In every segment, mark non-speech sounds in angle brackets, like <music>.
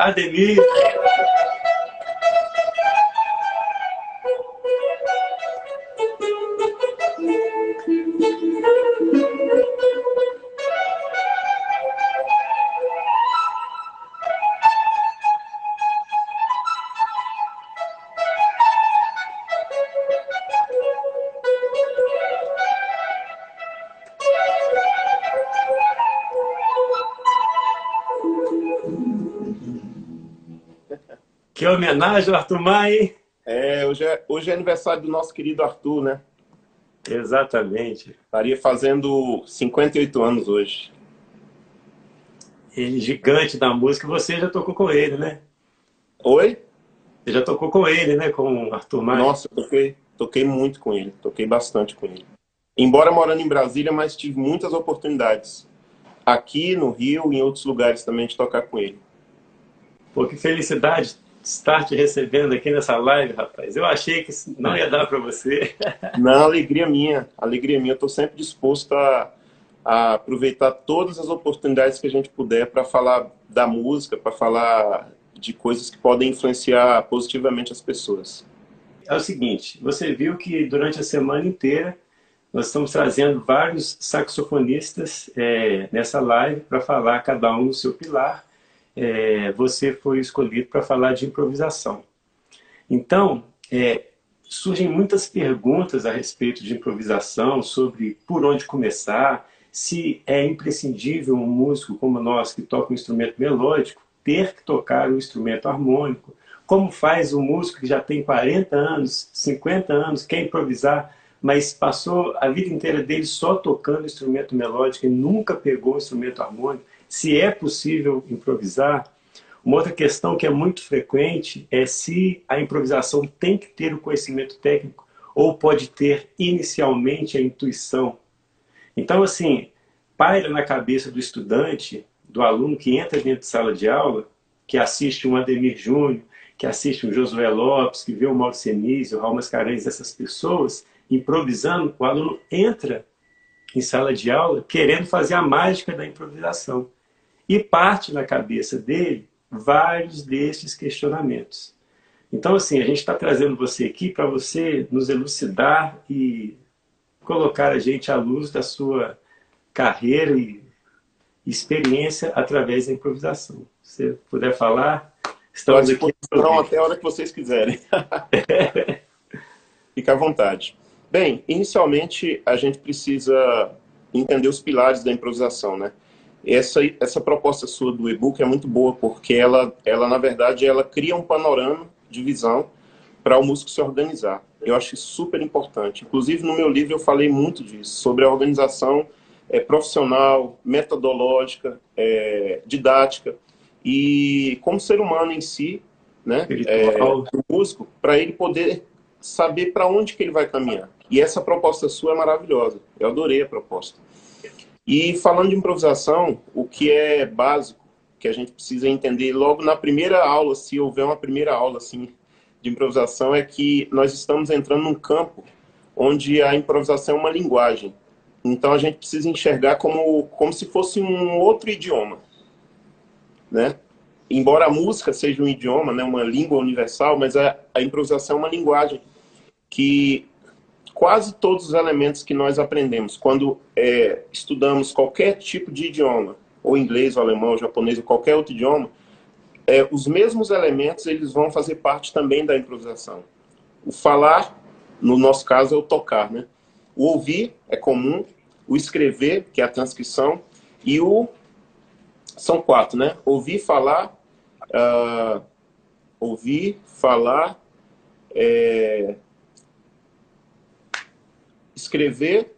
Ademir. Homenagem ao Arthur Maia, É, hoje é, hoje é aniversário do nosso querido Arthur, né? Exatamente. Estaria fazendo 58 anos hoje. Ele gigante da música. Você já tocou com ele, né? Oi? Você já tocou com ele, né? Com o Arthur Maia. Nossa, eu toquei, toquei muito com ele. Toquei bastante com ele. Embora morando em Brasília, mas tive muitas oportunidades. Aqui no Rio e em outros lugares também de tocar com ele. Pô, que felicidade estar te recebendo aqui nessa live, rapaz. Eu achei que não ia dar para você. <laughs> Não, alegria minha, alegria minha. Eu estou sempre disposto a, a, aproveitar todas as oportunidades que a gente puder para falar da música, para falar de coisas que podem influenciar positivamente as pessoas. É o seguinte, você viu que durante a semana inteira nós estamos trazendo vários saxofonistas é, nessa live para falar cada um no seu pilar é, você foi escolhido para falar de improvisação. Então, é, surgem muitas perguntas a respeito de improvisação, sobre por onde começar, se é imprescindível um músico como nós, que toca um instrumento melódico, ter que tocar um instrumento harmônico, como faz um músico que já tem 40 anos, 50 anos, quer improvisar, mas passou a vida inteira dele só tocando instrumento melódico e nunca pegou um instrumento harmônico se é possível improvisar. Uma outra questão que é muito frequente é se a improvisação tem que ter o conhecimento técnico ou pode ter inicialmente a intuição. Então, assim, paira na cabeça do estudante, do aluno que entra dentro de sala de aula, que assiste um Ademir Júnior, que assiste um Josué Lopes, que vê o Mauro Senise, o Raul Mascarenhas, essas pessoas improvisando, o aluno entra em sala de aula querendo fazer a mágica da improvisação. E parte na cabeça dele vários desses questionamentos. Então, assim, a gente está trazendo você aqui para você nos elucidar e colocar a gente à luz da sua carreira e experiência através da improvisação. Se você puder falar, estamos aqui. até a hora que vocês quiserem. <laughs> Fica à vontade. Bem, inicialmente a gente precisa entender os pilares da improvisação, né? Essa, essa proposta sua do e-book é muito boa, porque ela, ela, na verdade, ela cria um panorama de visão para o músico se organizar. Eu acho super importante. Inclusive, no meu livro eu falei muito disso, sobre a organização é, profissional, metodológica, é, didática, e como ser humano em si, né, é, o músico, para ele poder saber para onde que ele vai caminhar. E essa proposta sua é maravilhosa. Eu adorei a proposta. E falando de improvisação, o que é básico, que a gente precisa entender logo na primeira aula, se houver uma primeira aula assim, de improvisação, é que nós estamos entrando num campo onde a improvisação é uma linguagem. Então a gente precisa enxergar como, como se fosse um outro idioma. Né? Embora a música seja um idioma, né, uma língua universal, mas a, a improvisação é uma linguagem que quase todos os elementos que nós aprendemos quando é, estudamos qualquer tipo de idioma, ou inglês, ou alemão, ou japonês, ou qualquer outro idioma, é, os mesmos elementos eles vão fazer parte também da improvisação. O falar, no nosso caso, é o tocar, né? O ouvir é comum, o escrever, que é a transcrição, e o são quatro, né? Ouvir, falar, uh, ouvir, falar, é, escrever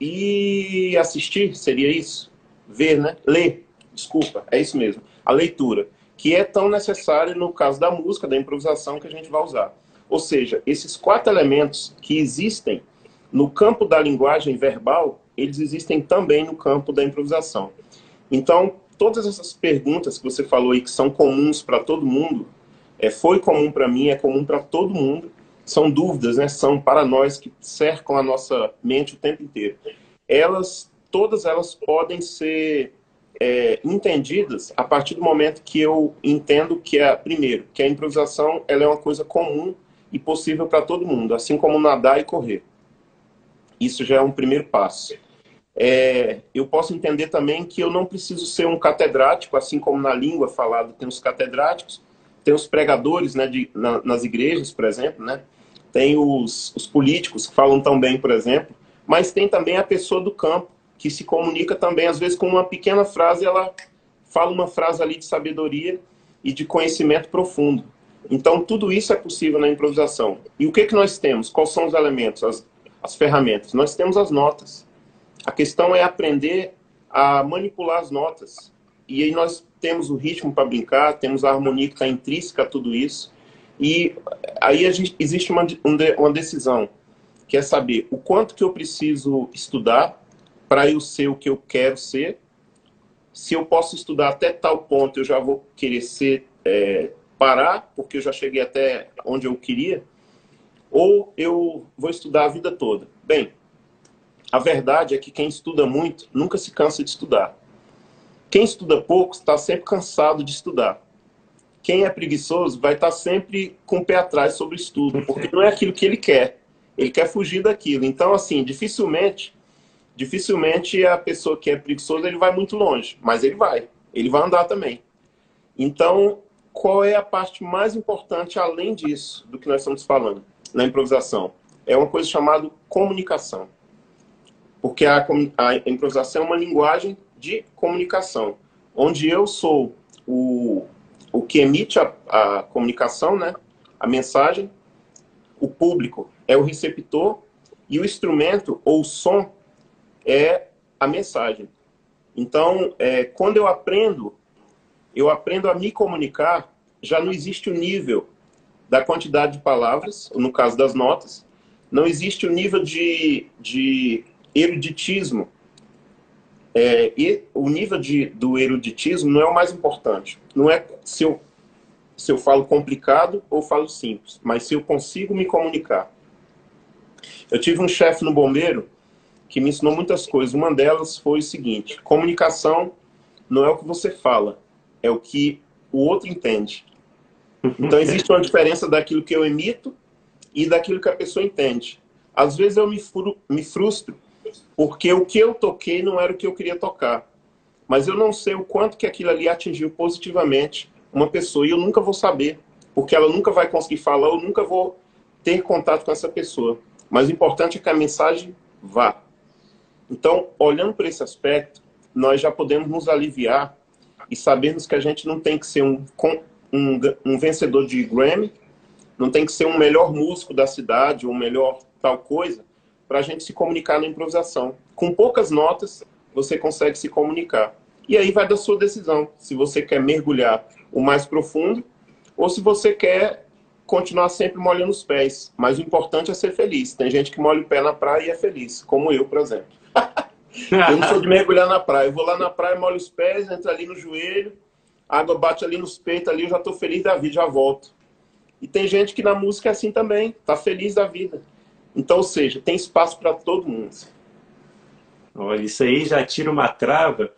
e assistir, seria isso? Ver, né? Ler, desculpa, é isso mesmo. A leitura, que é tão necessária no caso da música, da improvisação que a gente vai usar. Ou seja, esses quatro elementos que existem no campo da linguagem verbal, eles existem também no campo da improvisação. Então, todas essas perguntas que você falou aí, que são comuns para todo mundo, é, foi comum para mim, é comum para todo mundo, são dúvidas, né? São para nós que cercam a nossa mente o tempo inteiro. Elas, todas elas podem ser é, entendidas a partir do momento que eu entendo que é primeiro que a improvisação ela é uma coisa comum e possível para todo mundo, assim como nadar e correr. Isso já é um primeiro passo. É, eu posso entender também que eu não preciso ser um catedrático, assim como na língua falada tem os catedráticos, tem os pregadores né, de, na, nas igrejas, por exemplo, né? Tem os, os políticos que falam tão bem, por exemplo, mas tem também a pessoa do campo, que se comunica também, às vezes, com uma pequena frase, ela fala uma frase ali de sabedoria e de conhecimento profundo. Então, tudo isso é possível na improvisação. E o que, que nós temos? Quais são os elementos, as, as ferramentas? Nós temos as notas. A questão é aprender a manipular as notas. E aí nós temos o ritmo para brincar, temos a harmonia que está intrínseca a tudo isso. E aí gente, existe uma, uma decisão, que é saber o quanto que eu preciso estudar para eu ser o que eu quero ser. Se eu posso estudar até tal ponto, eu já vou querer ser, é, parar, porque eu já cheguei até onde eu queria. Ou eu vou estudar a vida toda. Bem, a verdade é que quem estuda muito nunca se cansa de estudar. Quem estuda pouco está sempre cansado de estudar. Quem é preguiçoso vai estar sempre com o pé atrás sobre o estudo, porque não é aquilo que ele quer. Ele quer fugir daquilo. Então, assim, dificilmente, dificilmente a pessoa que é preguiçosa ele vai muito longe, mas ele vai. Ele vai andar também. Então, qual é a parte mais importante além disso do que nós estamos falando na improvisação? É uma coisa chamada comunicação. Porque a, a improvisação é uma linguagem de comunicação, onde eu sou o, o que emite a, a comunicação, né? a mensagem, o público é o receptor e o instrumento ou som é a mensagem. Então, é, quando eu aprendo, eu aprendo a me comunicar, já não existe o nível da quantidade de palavras, no caso das notas, não existe o nível de, de eruditismo. É, e o nível de, do eruditismo não é o mais importante. Não é se eu, se eu falo complicado ou falo simples, mas se eu consigo me comunicar. Eu tive um chefe no bombeiro que me ensinou muitas coisas. Uma delas foi o seguinte: comunicação não é o que você fala, é o que o outro entende. Então existe uma diferença daquilo que eu emito e daquilo que a pessoa entende. Às vezes eu me, me frustro porque o que eu toquei não era o que eu queria tocar. Mas eu não sei o quanto que aquilo ali atingiu positivamente uma pessoa e eu nunca vou saber, porque ela nunca vai conseguir falar, eu nunca vou ter contato com essa pessoa. Mas o importante é que a mensagem vá. Então, olhando para esse aspecto, nós já podemos nos aliviar e sabermos que a gente não tem que ser um, um, um vencedor de Grammy, não tem que ser um melhor músico da cidade ou um melhor tal coisa, para a gente se comunicar na improvisação. Com poucas notas, você consegue se comunicar. E aí vai da sua decisão, se você quer mergulhar o mais profundo ou se você quer continuar sempre molhando os pés. Mas o importante é ser feliz. Tem gente que molha o pé na praia e é feliz, como eu, por exemplo. <laughs> eu não sou de mergulhar na praia. Eu vou lá na praia, molho os pés, entro ali no joelho, a água bate ali nos peitos, ali eu já estou feliz da vida, já volto. E tem gente que na música é assim também, tá feliz da vida. Então, ou seja, tem espaço para todo mundo. Olha, isso aí já tira uma trava.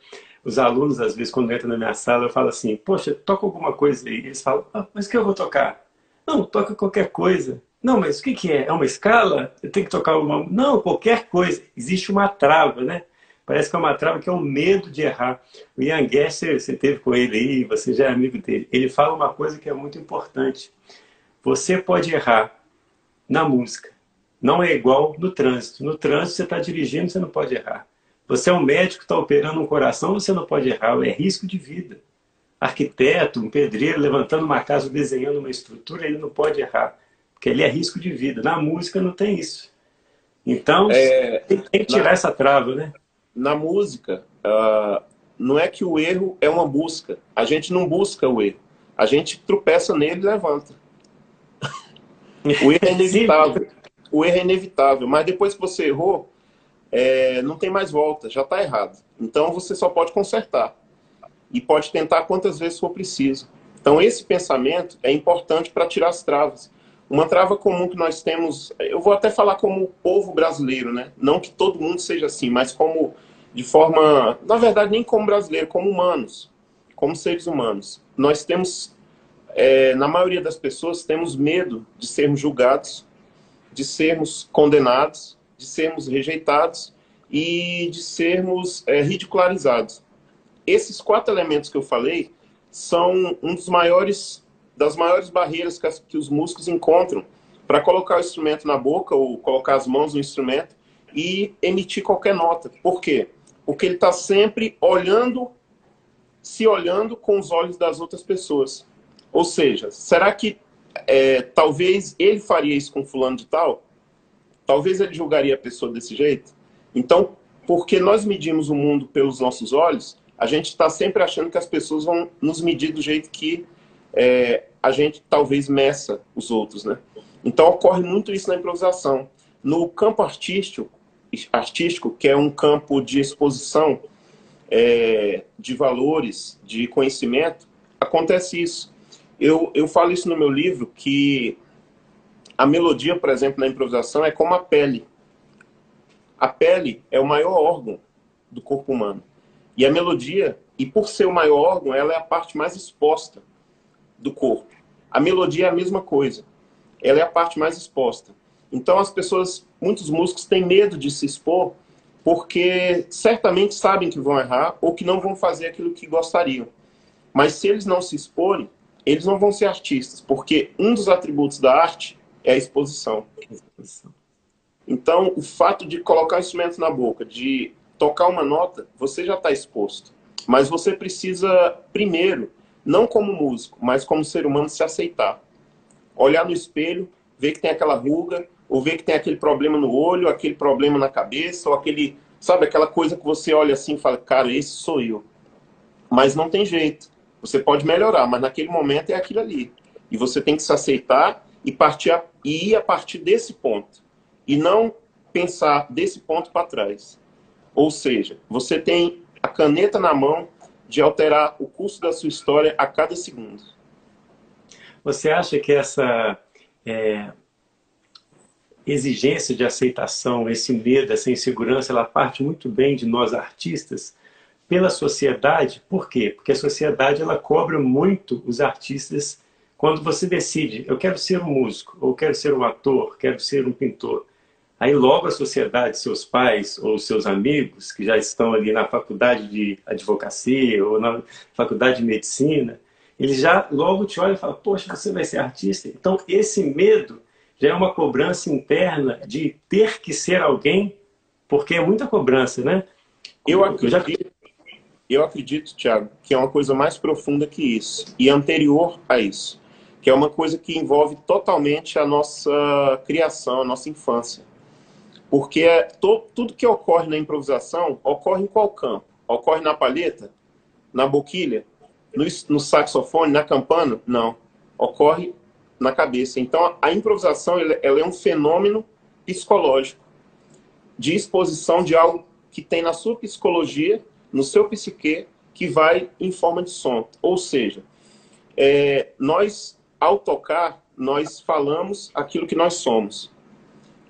Os alunos, às vezes, quando entram na minha sala, eu falo assim, poxa, toca alguma coisa aí. Eles falam, ah, mas o que eu vou tocar? Não, toca qualquer coisa. Não, mas o que, que é? É uma escala? Eu tenho que tocar uma... Não, qualquer coisa. Existe uma trava, né? Parece que é uma trava que é o medo de errar. O Ian Gesser, você teve com ele aí, você já é amigo dele. Ele fala uma coisa que é muito importante. Você pode errar na música, não é igual no trânsito. No trânsito, você está dirigindo, você não pode errar. Você é um médico que está operando um coração, você não pode errar. É risco de vida. Arquiteto, um pedreiro levantando uma casa, desenhando uma estrutura, ele não pode errar. Porque ele é risco de vida. Na música não tem isso. Então, é, tem que tirar na, essa trava, né? Na música, uh, não é que o erro é uma busca. A gente não busca o erro. A gente tropeça nele e levanta. <laughs> o erro é inevitável o erro é inevitável, mas depois que você errou, é, não tem mais volta, já está errado. Então você só pode consertar e pode tentar quantas vezes for preciso. Então esse pensamento é importante para tirar as travas. Uma trava comum que nós temos, eu vou até falar como povo brasileiro, né? Não que todo mundo seja assim, mas como de forma, na verdade, nem como brasileiro, como humanos, como seres humanos. Nós temos, é, na maioria das pessoas, temos medo de sermos julgados, de sermos condenados, de sermos rejeitados e de sermos é, ridicularizados. Esses quatro elementos que eu falei são um dos maiores das maiores barreiras que, as, que os músicos encontram para colocar o instrumento na boca ou colocar as mãos no instrumento e emitir qualquer nota. Por quê? Porque ele está sempre olhando, se olhando com os olhos das outras pessoas. Ou seja, será que é, talvez ele faria isso com fulano de tal? Talvez ele julgaria a pessoa desse jeito? Então, porque nós medimos o mundo pelos nossos olhos, a gente está sempre achando que as pessoas vão nos medir do jeito que é, a gente talvez meça os outros, né? Então ocorre muito isso na improvisação. No campo artístico, artístico, que é um campo de exposição é, de valores, de conhecimento, acontece isso. Eu, eu falo isso no meu livro, que a melodia, por exemplo, na improvisação é como a pele. A pele é o maior órgão do corpo humano. E a melodia, e por ser o maior órgão, ela é a parte mais exposta do corpo. A melodia é a mesma coisa. Ela é a parte mais exposta. Então as pessoas, muitos músicos têm medo de se expor porque certamente sabem que vão errar ou que não vão fazer aquilo que gostariam. Mas se eles não se exporem, eles não vão ser artistas, porque um dos atributos da arte é a exposição. Então, o fato de colocar o instrumento na boca, de tocar uma nota, você já está exposto. Mas você precisa, primeiro, não como músico, mas como ser humano, se aceitar. Olhar no espelho, ver que tem aquela ruga, ou ver que tem aquele problema no olho, aquele problema na cabeça, ou aquele, sabe, aquela coisa que você olha assim e fala, cara, esse sou eu. Mas não tem jeito. Você pode melhorar, mas naquele momento é aquilo ali. E você tem que se aceitar e partir a, e ir a partir desse ponto. E não pensar desse ponto para trás. Ou seja, você tem a caneta na mão de alterar o curso da sua história a cada segundo. Você acha que essa é, exigência de aceitação, esse medo, essa insegurança, ela parte muito bem de nós artistas pela sociedade. Por quê? Porque a sociedade ela cobra muito os artistas quando você decide, eu quero ser um músico, ou quero ser um ator, quero ser um pintor. Aí logo a sociedade, seus pais ou seus amigos que já estão ali na faculdade de advocacia ou na faculdade de medicina, eles já logo te olham e falam, poxa, você vai ser artista? Então esse medo já é uma cobrança interna de ter que ser alguém, porque é muita cobrança, né? Eu acredito, eu acredito, Tiago, que é uma coisa mais profunda que isso e anterior a isso, que é uma coisa que envolve totalmente a nossa criação, a nossa infância. Porque é to, tudo que ocorre na improvisação ocorre em qual campo? Ocorre na palheta? Na boquilha? No, no saxofone? Na campana? Não. Ocorre na cabeça. Então, a improvisação ela, é um fenômeno psicológico de exposição de algo que tem na sua psicologia, no seu psique, que vai em forma de som. Ou seja, é, nós, ao tocar, nós falamos aquilo que nós somos.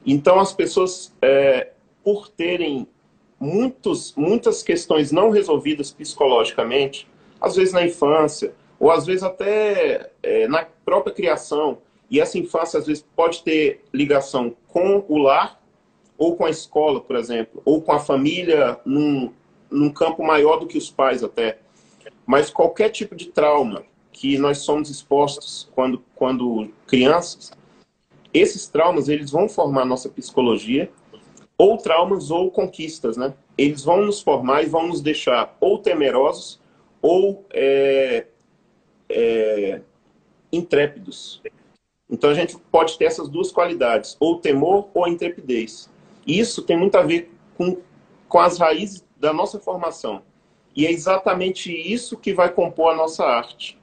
Então, as pessoas, é, por terem muitos, muitas questões não resolvidas psicologicamente, às vezes na infância, ou às vezes até é, na própria criação. E essa infância, às vezes, pode ter ligação com o lar, ou com a escola, por exemplo, ou com a família num, num campo maior do que os pais até. Mas qualquer tipo de trauma que nós somos expostos quando, quando crianças, esses traumas eles vão formar nossa psicologia, ou traumas ou conquistas, né? Eles vão nos formar e vão nos deixar ou temerosos ou é, é, intrépidos. Então a gente pode ter essas duas qualidades, ou temor ou intrepidez. Isso tem muito a ver com, com as raízes da nossa formação. E é exatamente isso que vai compor a nossa arte.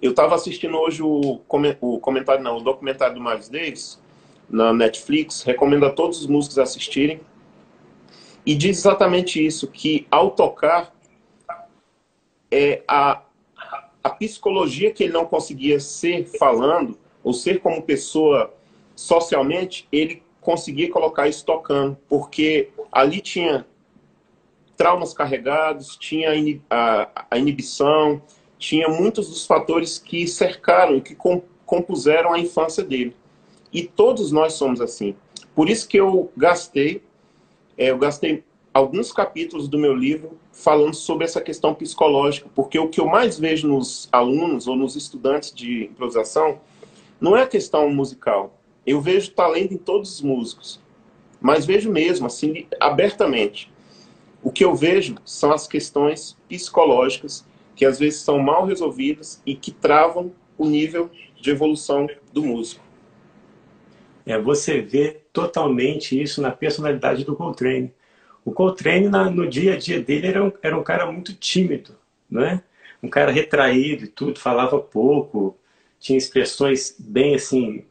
Eu estava assistindo hoje o, o comentário, não, o documentário do Miles Davis na Netflix, recomendo a todos os músicos assistirem. E diz exatamente isso, que ao tocar, é a, a psicologia que ele não conseguia ser falando, ou ser como pessoa socialmente, ele conseguia colocar isso tocando, porque ali tinha traumas carregados, tinha a, inibição, tinha muitos dos fatores que cercaram que compuseram a infância dele. E todos nós somos assim. Por isso que eu gastei, é, eu gastei alguns capítulos do meu livro falando sobre essa questão psicológica, porque o que eu mais vejo nos alunos ou nos estudantes de improvisação não é a questão musical. Eu vejo talento em todos os músicos, mas vejo mesmo, assim, abertamente. O que eu vejo são as questões psicológicas que às vezes são mal resolvidas e que travam o nível de evolução do músico. É, você vê totalmente isso na personalidade do Coltrane. O Coltrane, na, no dia a dia dele, era um, era um cara muito tímido, né? Um cara retraído e tudo, falava pouco, tinha expressões bem assim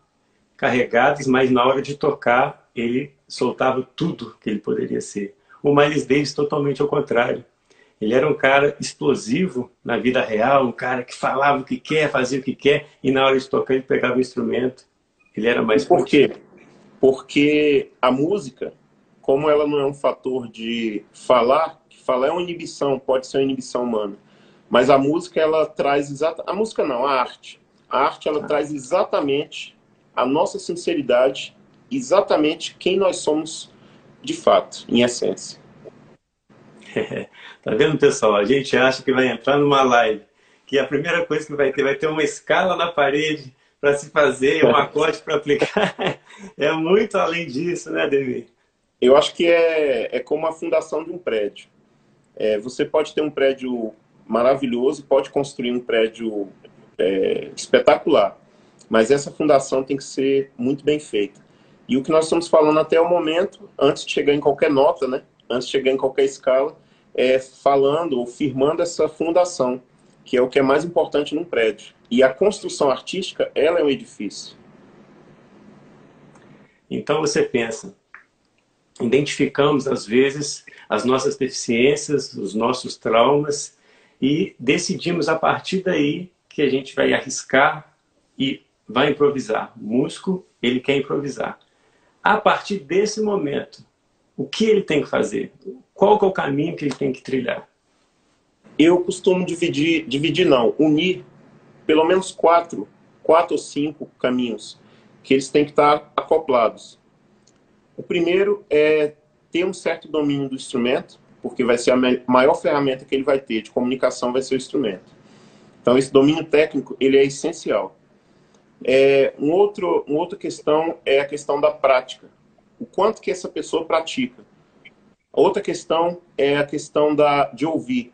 carregadas, mas na hora de tocar ele soltava tudo que ele poderia ser. O Miles Davis totalmente ao contrário. Ele era um cara explosivo na vida real, um cara que falava o que quer, fazia o que quer, e na hora de tocar ele pegava o instrumento. Ele era mais... Por quê? Porque a música, como ela não é um fator de falar, falar é uma inibição, pode ser uma inibição humana, mas a música, ela traz exata... A música não, a arte. A arte, ela ah. traz exatamente a nossa sinceridade, exatamente quem nós somos de fato, em essência. <laughs> tá vendo, pessoal? A gente acha que vai entrar numa live, que a primeira coisa que vai ter, vai ter uma escala na parede para se fazer, um <laughs> acorde para aplicar. é muito além disso, né, Devi? Eu acho que é, é como a fundação de um prédio. É, você pode ter um prédio maravilhoso, pode construir um prédio é, espetacular, mas essa fundação tem que ser muito bem feita. E o que nós estamos falando até o momento, antes de chegar em qualquer nota, né? antes de chegar em qualquer escala, é falando ou firmando essa fundação, que é o que é mais importante num prédio. E a construção artística, ela é um edifício. Então você pensa, identificamos às vezes as nossas deficiências, os nossos traumas e decidimos a partir daí que a gente vai arriscar e vai improvisar. O músico, ele quer improvisar. A partir desse momento, o que ele tem que fazer? Qual que é o caminho que ele tem que trilhar? Eu costumo dividir, dividir não, unir pelo menos quatro, quatro ou cinco caminhos que eles têm que estar acoplados. O primeiro é ter um certo domínio do instrumento, porque vai ser a maior ferramenta que ele vai ter de comunicação vai ser o instrumento. Então esse domínio técnico ele é essencial. É, um outro, uma outra questão é a questão da prática. O quanto que essa pessoa pratica. Outra questão é a questão da, de ouvir,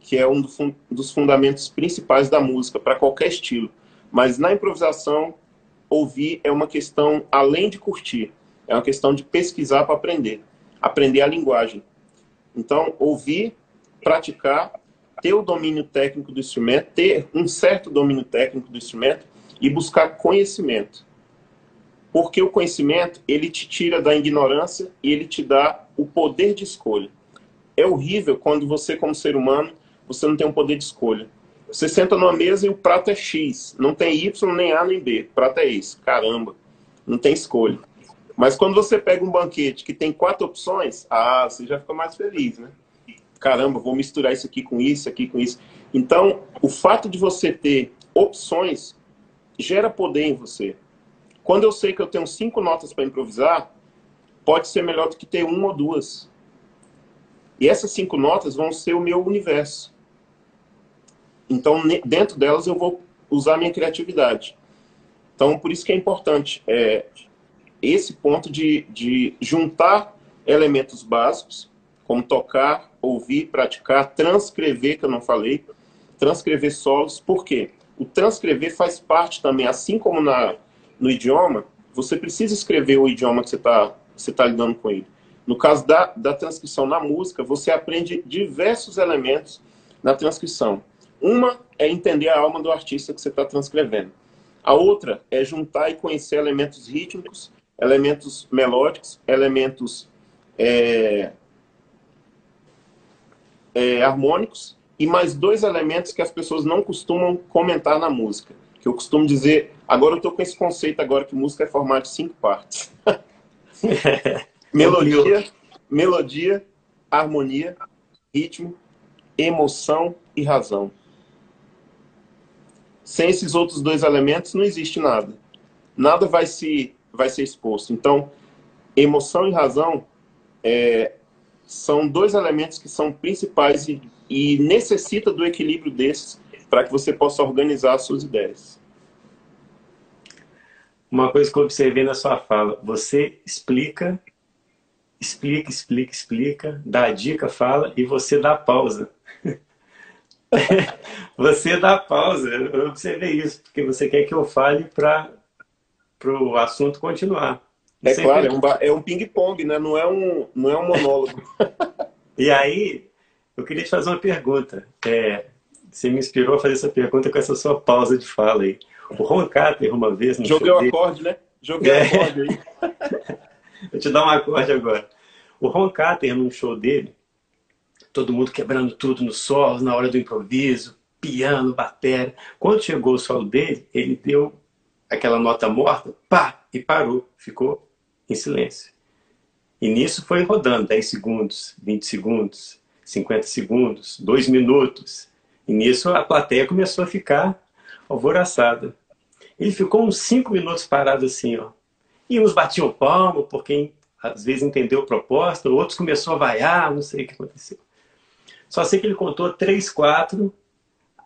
que é um do, dos fundamentos principais da música, para qualquer estilo. Mas na improvisação, ouvir é uma questão além de curtir, é uma questão de pesquisar para aprender, aprender a linguagem. Então, ouvir, praticar, ter o domínio técnico do instrumento, ter um certo domínio técnico do instrumento e buscar conhecimento. Porque o conhecimento, ele te tira da ignorância e ele te dá o poder de escolha. É horrível quando você, como ser humano, você não tem um poder de escolha. Você senta numa mesa e o prato é X. Não tem Y, nem A, nem B. O prato é esse. Caramba. Não tem escolha. Mas quando você pega um banquete que tem quatro opções, ah, você já fica mais feliz, né? Caramba, vou misturar isso aqui com isso, aqui com isso. Então, o fato de você ter opções gera poder em você. Quando eu sei que eu tenho cinco notas para improvisar, pode ser melhor do que ter uma ou duas. E essas cinco notas vão ser o meu universo. Então, dentro delas, eu vou usar minha criatividade. Então, por isso que é importante é, esse ponto de, de juntar elementos básicos, como tocar, ouvir, praticar, transcrever, que eu não falei, transcrever solos. Por quê? O transcrever faz parte também, assim como na, no idioma, você precisa escrever o idioma que você está você tá lidando com ele. No caso da, da transcrição na música, você aprende diversos elementos na transcrição. Uma é entender a alma do artista que você está transcrevendo. A outra é juntar e conhecer elementos rítmicos, elementos melódicos, elementos é, é, harmônicos e mais dois elementos que as pessoas não costumam comentar na música. Que eu costumo dizer, agora eu estou com esse conceito agora que música é formada de cinco partes. <laughs> melodia, melodia, harmonia, ritmo, emoção e razão. Sem esses outros dois elementos não existe nada. Nada vai se vai ser exposto. Então, emoção e razão é, são dois elementos que são principais e, e necessita do equilíbrio desses para que você possa organizar as suas ideias. Uma coisa que eu observei na sua fala, você explica, explica, explica, explica, dá a dica, fala e você dá pausa. <laughs> você dá pausa, eu observei isso, porque você quer que eu fale para o assunto continuar. É claro, é um, é um ping-pong, né? não, é um, não é um monólogo. <laughs> e aí, eu queria te fazer uma pergunta. É, você me inspirou a fazer essa pergunta com essa sua pausa de fala aí. O Ron Carter, uma vez... Joguei o acorde, né? Joguei é. o acorde aí. <laughs> Vou te dar um acorde agora. O Ron Carter, num show dele, todo mundo quebrando tudo no solo, na hora do improviso, piano, bateria. Quando chegou o solo dele, ele deu aquela nota morta, pá, e parou, ficou em silêncio. E nisso foi rodando 10 segundos, 20 segundos, 50 segundos, 2 minutos. E nisso a plateia começou a ficar alvoroçada. Ele ficou uns 5 minutos parado assim, ó. E uns batiam palmo, porque às vezes entendeu a proposta, outros começou a vaiar, não sei o que aconteceu. Só sei que ele contou três, quatro,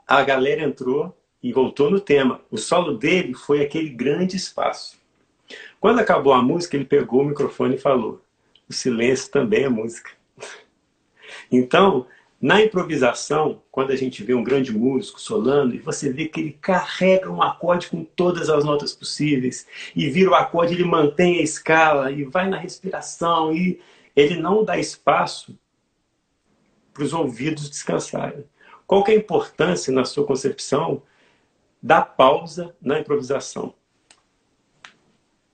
a galera entrou e voltou no tema. O solo dele foi aquele grande espaço. Quando acabou a música, ele pegou o microfone e falou: o silêncio também é música. Então, na improvisação, quando a gente vê um grande músico solando, e você vê que ele carrega um acorde com todas as notas possíveis, e vira o acorde, ele mantém a escala, e vai na respiração, e ele não dá espaço para os ouvidos descansarem. Qual que é a importância, na sua concepção, da pausa na improvisação?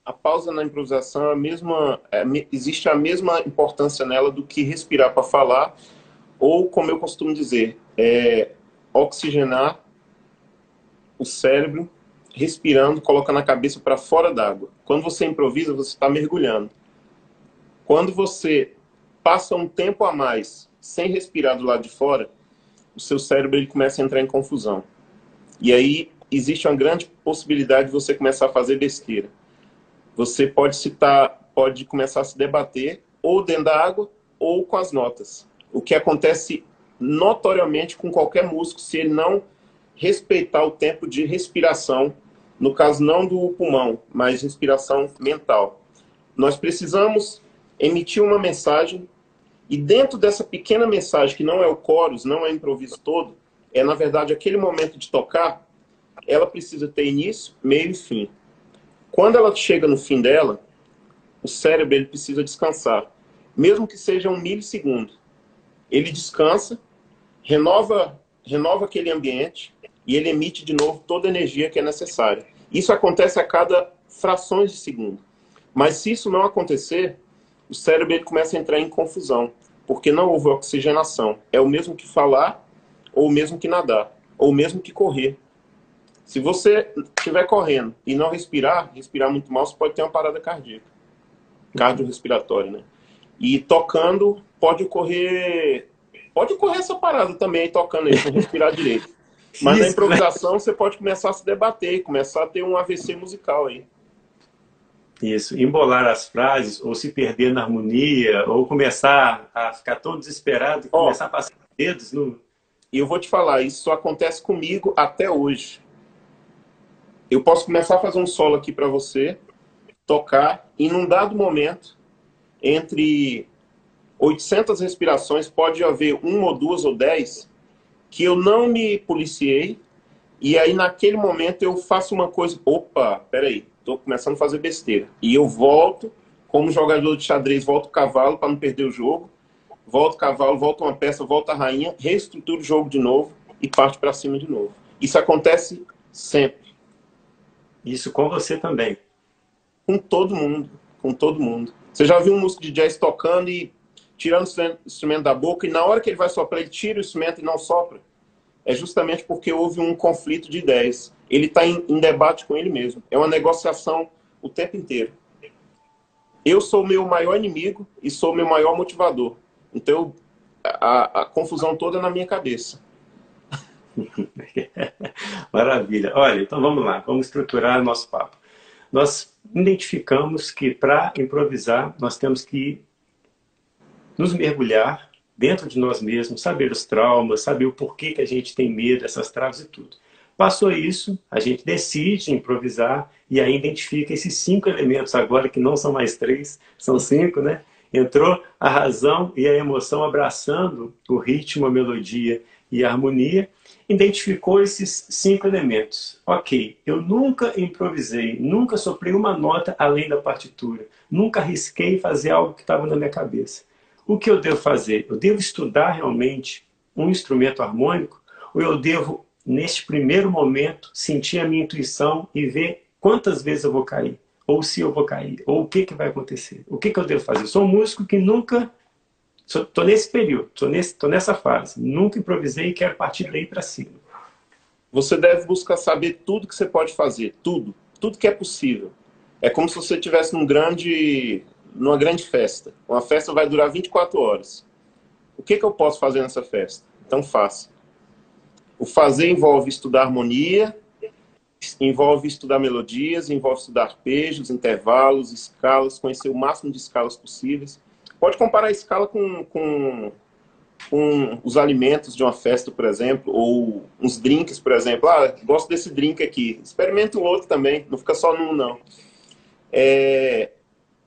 A pausa na improvisação é a mesma, é, existe a mesma importância nela do que respirar para falar, ou como eu costumo dizer, é, oxigenar o cérebro respirando, colocando a cabeça para fora d'água. Quando você improvisa, você está mergulhando. Quando você passa um tempo a mais sem respirar do lado de fora, o seu cérebro ele começa a entrar em confusão. E aí existe uma grande possibilidade de você começar a fazer besteira. Você pode citar, pode começar a se debater ou dentro da água ou com as notas. O que acontece notoriamente com qualquer músico se ele não respeitar o tempo de respiração, no caso não do pulmão, mas respiração mental. Nós precisamos emitir uma mensagem e dentro dessa pequena mensagem que não é o chorus, não é o improviso todo, é na verdade aquele momento de tocar, ela precisa ter início, meio e fim. Quando ela chega no fim dela, o cérebro ele precisa descansar, mesmo que seja um milissegundo. Ele descansa, renova, renova aquele ambiente e ele emite de novo toda a energia que é necessária. Isso acontece a cada frações de segundo. Mas se isso não acontecer, o cérebro ele começa a entrar em confusão, porque não houve oxigenação. É o mesmo que falar, ou o mesmo que nadar, ou o mesmo que correr. Se você estiver correndo e não respirar, respirar muito mal, você pode ter uma parada cardíaca. Cardiorrespiratória, né? E tocando, pode ocorrer... Pode ocorrer essa parada também, tocando aí, sem respirar direito. Mas Isso, na improvisação, né? você pode começar a se debater, começar a ter um AVC musical aí. Isso, embolar as frases, ou se perder na harmonia, ou começar a ficar tão desesperado, oh, começar a passar dedos no... E eu vou te falar, isso acontece comigo até hoje. Eu posso começar a fazer um solo aqui para você, tocar, e num dado momento, entre 800 respirações, pode haver uma ou duas ou dez, que eu não me policiei, e aí naquele momento eu faço uma coisa, opa, peraí, tô começando a fazer besteira. E eu volto, como jogador de xadrez, volto o cavalo para não perder o jogo, volto o cavalo, volto uma peça, volto a rainha, reestruturo o jogo de novo e parte para cima de novo. Isso acontece sempre. Isso com você também. Com todo mundo. Com todo mundo. Você já viu um músico de jazz tocando e tirando o instrumento da boca e na hora que ele vai soprar, ele tira o instrumento e não sopra? É justamente porque houve um conflito de ideias. Ele está em, em debate com ele mesmo. É uma negociação o tempo inteiro. Eu sou meu maior inimigo e sou meu maior motivador. Então, a, a confusão toda na minha cabeça. <laughs> <laughs> Maravilha. Olha, então vamos lá, vamos estruturar nosso papo. Nós identificamos que para improvisar nós temos que nos mergulhar dentro de nós mesmos, saber os traumas, saber o porquê que a gente tem medo, essas travas e tudo. Passou isso, a gente decide improvisar e aí identifica esses cinco elementos agora, que não são mais três, são cinco, né? Entrou a razão e a emoção abraçando o ritmo, a melodia e a harmonia, identificou esses cinco elementos. Ok, eu nunca improvisei, nunca soprei uma nota além da partitura, nunca arrisquei fazer algo que estava na minha cabeça. O que eu devo fazer? Eu devo estudar realmente um instrumento harmônico ou eu devo neste primeiro momento, sentir a minha intuição e ver quantas vezes eu vou cair, ou se eu vou cair, ou o que, que vai acontecer, o que, que eu devo fazer. Eu sou um músico que nunca. Estou nesse período, estou nessa fase. Nunca improvisei e quero partir daí para cima. Você deve buscar saber tudo que você pode fazer, tudo, tudo que é possível. É como se você estivesse num grande, numa grande festa. Uma festa vai durar 24 horas. O que, que eu posso fazer nessa festa? Então faça. O fazer envolve estudar harmonia, envolve estudar melodias, envolve estudar arpejos, intervalos, escalas, conhecer o máximo de escalas possíveis. Pode comparar a escala com, com, com os alimentos de uma festa, por exemplo, ou uns drinks, por exemplo. Ah, gosto desse drink aqui. Experimenta o outro também, não fica só num, não. É,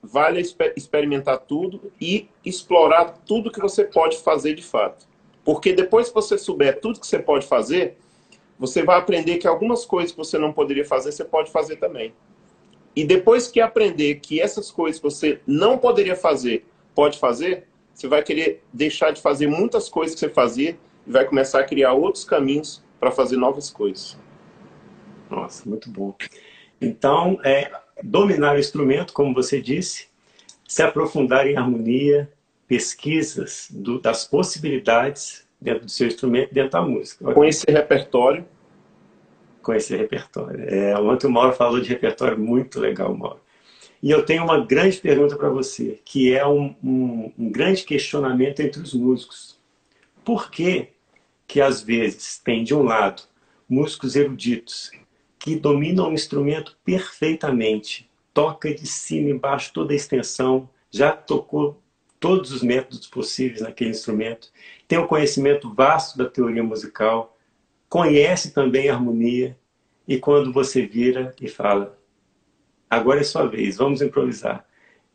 vale experimentar tudo e explorar tudo que você pode fazer de fato. Porque depois que você souber tudo que você pode fazer, você vai aprender que algumas coisas que você não poderia fazer, você pode fazer também. E depois que aprender que essas coisas que você não poderia fazer, pode fazer, você vai querer deixar de fazer muitas coisas que você fazia e vai começar a criar outros caminhos para fazer novas coisas. Nossa, muito bom. Então, é, dominar o instrumento, como você disse, se aprofundar em harmonia, pesquisas do, das possibilidades dentro do seu instrumento, dentro da música. Conhecer repertório. Conhecer repertório. É, ontem o Mauro falou de repertório muito legal, Mauro. E eu tenho uma grande pergunta para você, que é um, um, um, grande questionamento entre os músicos. Por que, que às vezes tem, de um lado, músicos eruditos que dominam o instrumento perfeitamente, toca de cima e embaixo toda a extensão, já tocou todos os métodos possíveis naquele instrumento, tem um conhecimento vasto da teoria musical, conhece também a harmonia, e quando você vira e fala, agora é sua vez, vamos improvisar,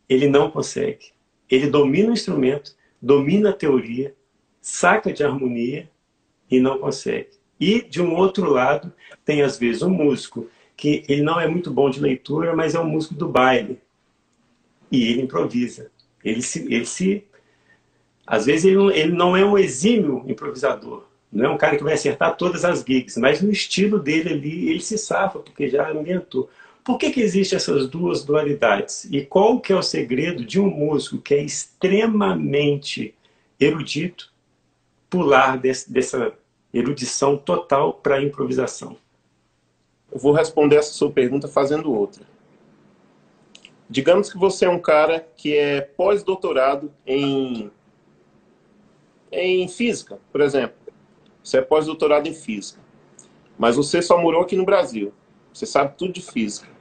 ele não consegue. Ele domina o instrumento, domina a teoria, saca de harmonia e não consegue. E, de um outro lado, tem às vezes um músico que ele não é muito bom de leitura, mas é um músico do baile. E ele improvisa. Ele se, ele se às vezes ele não, ele não é um exímio improvisador, não é um cara que vai acertar todas as gigs, mas no estilo dele ali ele se safa porque já ambientou. Por que, que existem essas duas dualidades? E qual que é o segredo de um músico que é extremamente erudito pular desse, dessa erudição total para a improvisação? Eu vou responder essa sua pergunta fazendo outra. Digamos que você é um cara que é pós-doutorado em, em física, por exemplo. Você é pós-doutorado em física. Mas você só morou aqui no Brasil. Você sabe tudo de física.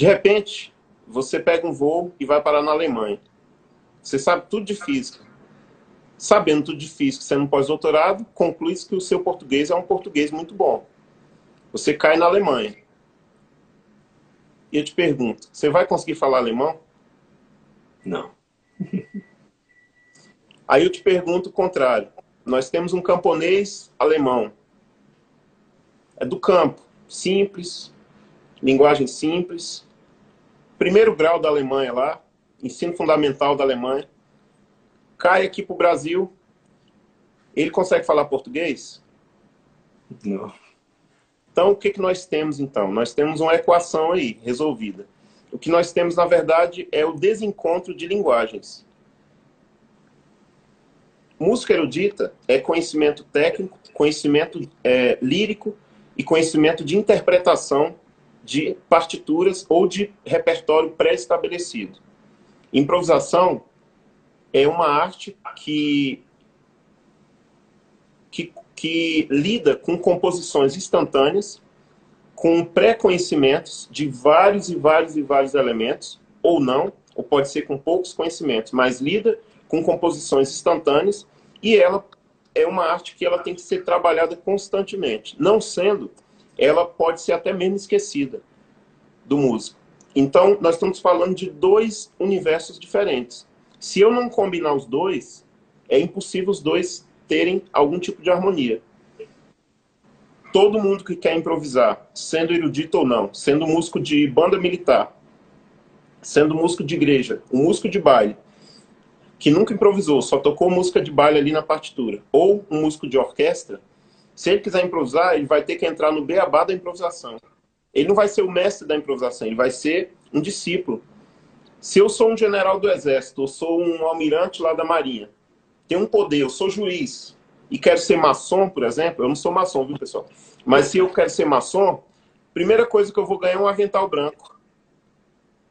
De repente, você pega um voo e vai parar na Alemanha. Você sabe tudo de física. Sabendo tudo de física, sendo pós-doutorado, conclui que o seu português é um português muito bom. Você cai na Alemanha. E eu te pergunto, você vai conseguir falar alemão? Não. <laughs> Aí eu te pergunto o contrário. Nós temos um camponês alemão. É do campo, simples, linguagem simples. Primeiro grau da Alemanha lá, ensino fundamental da Alemanha. Cai aqui para o Brasil. Ele consegue falar português? Não. Então, o que, que nós temos então? Nós temos uma equação aí, resolvida. O que nós temos, na verdade, é o desencontro de linguagens. Música erudita é conhecimento técnico, conhecimento é, lírico e conhecimento de interpretação de partituras ou de repertório pré-estabelecido. Improvisação é uma arte que que, que lida com composições instantâneas, com pré-conhecimentos de vários e vários e vários elementos, ou não, ou pode ser com poucos conhecimentos, mas lida com composições instantâneas e ela é uma arte que ela tem que ser trabalhada constantemente. Não sendo, ela pode ser até mesmo esquecida do músico. Então, nós estamos falando de dois universos diferentes. Se eu não combinar os dois, é impossível os dois terem algum tipo de harmonia. Todo mundo que quer improvisar, sendo erudito ou não, sendo músico de banda militar, sendo músico de igreja, um músico de baile, que nunca improvisou, só tocou música de baile ali na partitura, ou um músico de orquestra, se ele quiser improvisar, ele vai ter que entrar no beabá da improvisação. Ele não vai ser o mestre da improvisação, ele vai ser um discípulo. Se eu sou um general do exército, eu sou um almirante lá da marinha, tenho um poder, eu sou juiz, e quero ser maçom, por exemplo, eu não sou maçom, viu, pessoal? Mas se eu quero ser maçom, primeira coisa que eu vou ganhar é um avental branco.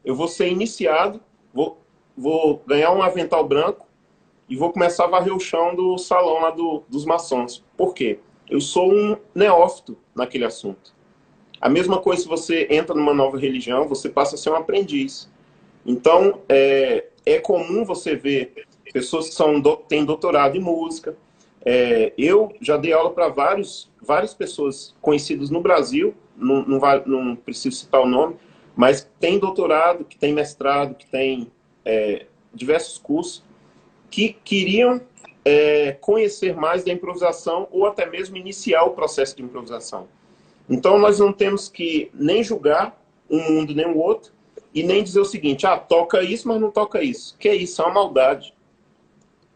Eu vou ser iniciado, vou vou ganhar um avental branco e vou começar a varrer o chão do salão lá do, dos maçons. Por quê? Eu sou um neófito naquele assunto. A mesma coisa se você entra numa nova religião, você passa a ser um aprendiz. Então, é, é comum você ver pessoas que são, têm doutorado em música. É, eu já dei aula para várias pessoas conhecidas no Brasil, não, não, não preciso citar o nome, mas tem doutorado, que tem mestrado, que tem é, diversos cursos que queriam é, conhecer mais da improvisação ou até mesmo iniciar o processo de improvisação. Então, nós não temos que nem julgar um mundo nem o outro e nem dizer o seguinte, ah, toca isso, mas não toca isso. Que é isso? É uma maldade.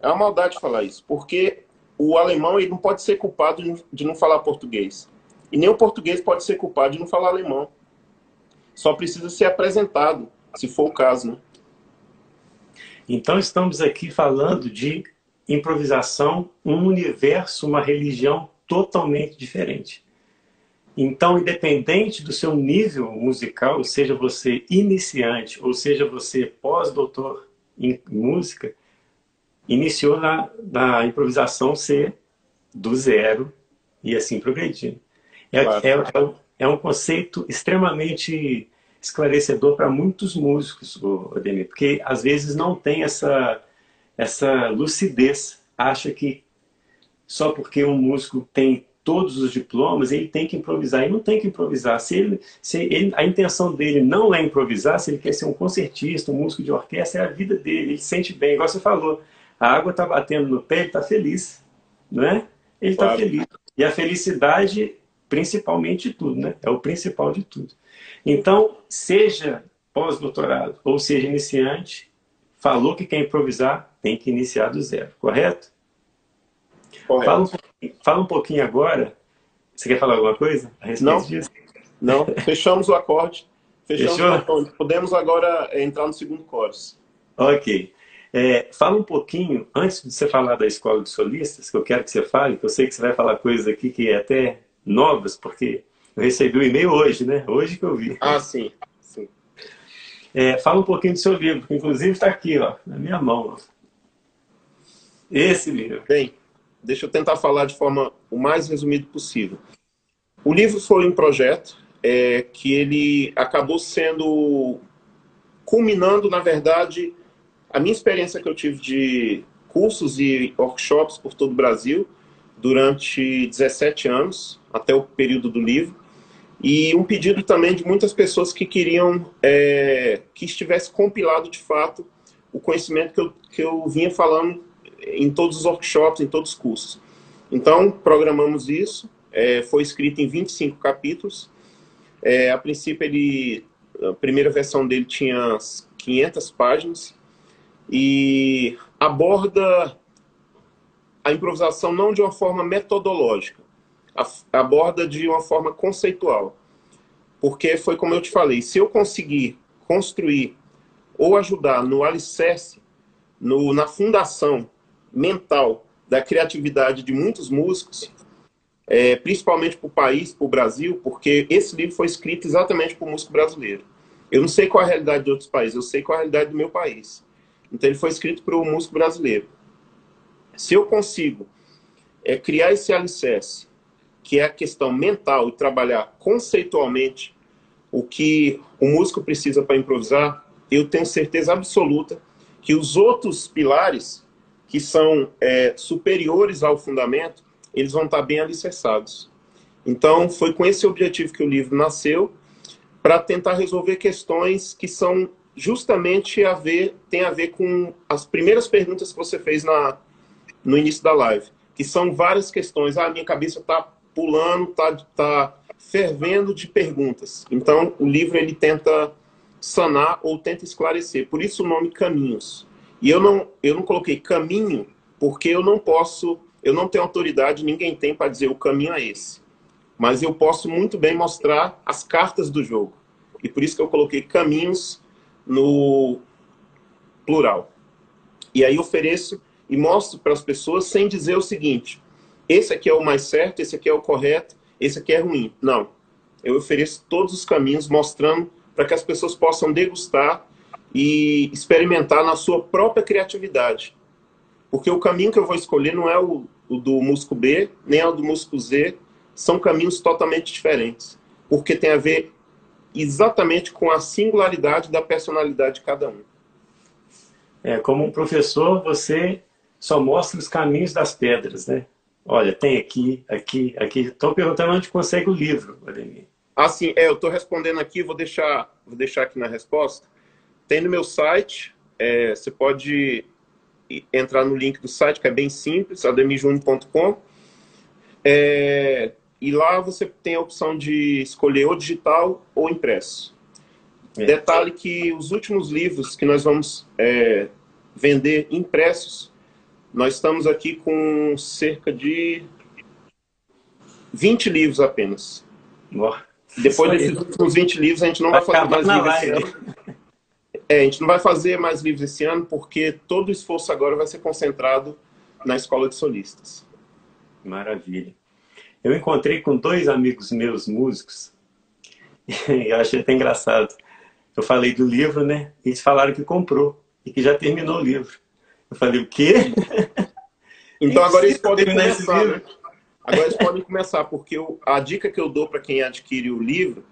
É uma maldade falar isso, porque o alemão ele não pode ser culpado de não falar português. E nem o português pode ser culpado de não falar alemão. Só precisa ser apresentado, se for o caso, né? Então estamos aqui falando de improvisação, um universo, uma religião totalmente diferente. Então, independente do seu nível musical, seja você iniciante ou seja você pós-doutor em música, iniciou na, na improvisação ser do zero e assim progredindo. É, claro. é, é, é um conceito extremamente esclarecedor para muitos músicos, Ademir, porque às vezes não tem essa, essa lucidez, acha que só porque um músico tem todos os diplomas, ele tem que improvisar. E não tem que improvisar. Se, ele, se ele, a intenção dele não é improvisar, se ele quer ser um concertista, um músico de orquestra, é a vida dele. Ele se sente bem, igual você falou. A água está batendo no pé, ele está feliz. Não é? Ele está claro. feliz. E a felicidade, principalmente de tudo, né? É o principal de tudo. Então, seja pós-doutorado ou seja iniciante, falou que quer improvisar, tem que iniciar do zero, correto? Correto. Fala um, fala um pouquinho agora. Você quer falar alguma coisa a respeito Não. disso? Não, fechamos o acorde. Fechamos Fechou? o acorde. Podemos agora entrar no segundo chorus. Ok. É, fala um pouquinho, antes de você falar da escola de solistas, que eu quero que você fale, que eu sei que você vai falar coisas aqui que é até novas, porque eu recebi o um e-mail hoje, né? Hoje que eu vi. Ah, sim. É, fala um pouquinho do seu livro, que inclusive está aqui, ó, na minha mão. Ó. Esse livro. Bem, deixa eu tentar falar de forma o mais resumido possível. O livro foi um projeto é, que ele acabou sendo culminando, na verdade, a minha experiência que eu tive de cursos e workshops por todo o Brasil durante 17 anos, até o período do livro. E um pedido também de muitas pessoas que queriam é, que estivesse compilado de fato o conhecimento que eu, que eu vinha falando em todos os workshops, em todos os cursos. Então, programamos isso, é, foi escrito em 25 capítulos. É, a princípio, ele, a primeira versão dele tinha 500 páginas e aborda a improvisação não de uma forma metodológica, aborda de uma forma conceitual. Porque foi como eu te falei, se eu conseguir construir ou ajudar no alicerce, no, na fundação mental da criatividade de muitos músicos, é, principalmente para o país, para o Brasil, porque esse livro foi escrito exatamente para o músico brasileiro. Eu não sei qual é a realidade de outros países, eu sei qual é a realidade do meu país. Então ele foi escrito para o músico brasileiro. Se eu consigo é criar esse alicerce, que é a questão mental, e trabalhar conceitualmente o que o músico precisa para improvisar, eu tenho certeza absoluta que os outros pilares, que são é, superiores ao fundamento, eles vão estar bem alicerçados. Então, foi com esse objetivo que o livro nasceu, para tentar resolver questões que são justamente a ver, tem a ver com as primeiras perguntas que você fez na, no início da live, que são várias questões. Ah, minha cabeça está pulando, está tá fervendo de perguntas. Então, o livro ele tenta sanar ou tenta esclarecer. Por isso o nome Caminhos. E eu não, eu não coloquei caminho porque eu não posso, eu não tenho autoridade, ninguém tem para dizer o caminho é esse. Mas eu posso muito bem mostrar as cartas do jogo. E por isso que eu coloquei caminhos no plural. E aí ofereço e mostro para as pessoas sem dizer o seguinte: esse aqui é o mais certo, esse aqui é o correto, esse aqui é ruim. Não. Eu ofereço todos os caminhos mostrando para que as pessoas possam degustar e experimentar na sua própria criatividade. Porque o caminho que eu vou escolher não é o, o do músculo B, nem é o do músculo Z, são caminhos totalmente diferentes. Porque tem a ver exatamente com a singularidade da personalidade de cada um. É, como um professor, você só mostra os caminhos das pedras, né? Olha, tem aqui, aqui, aqui. Estou perguntando onde consegue o livro, Ademir. Ah, sim. É, eu estou respondendo aqui, vou deixar, vou deixar aqui na resposta. Tem no meu site, é, você pode entrar no link do site, que é bem simples, ademirjúnior.com. É, e lá você tem a opção de escolher ou digital ou impresso. É. Detalhe que os últimos livros que nós vamos é, vender impressos, nós estamos aqui com cerca de 20 livros apenas. Boa. Depois desses últimos 20 livros, a gente não vai, vai fazer mais livros esse ano. É, a gente não vai fazer mais livros esse ano, porque todo o esforço agora vai ser concentrado na escola de solistas. Maravilha. Eu encontrei com dois amigos meus músicos, e <laughs> eu achei até engraçado. Eu falei do livro, né? Eles falaram que comprou e que já terminou o livro. Eu falei, o quê? <laughs> Então agora eles podem começar, né? Agora eles podem começar, porque eu, a dica que eu dou para quem adquire o livro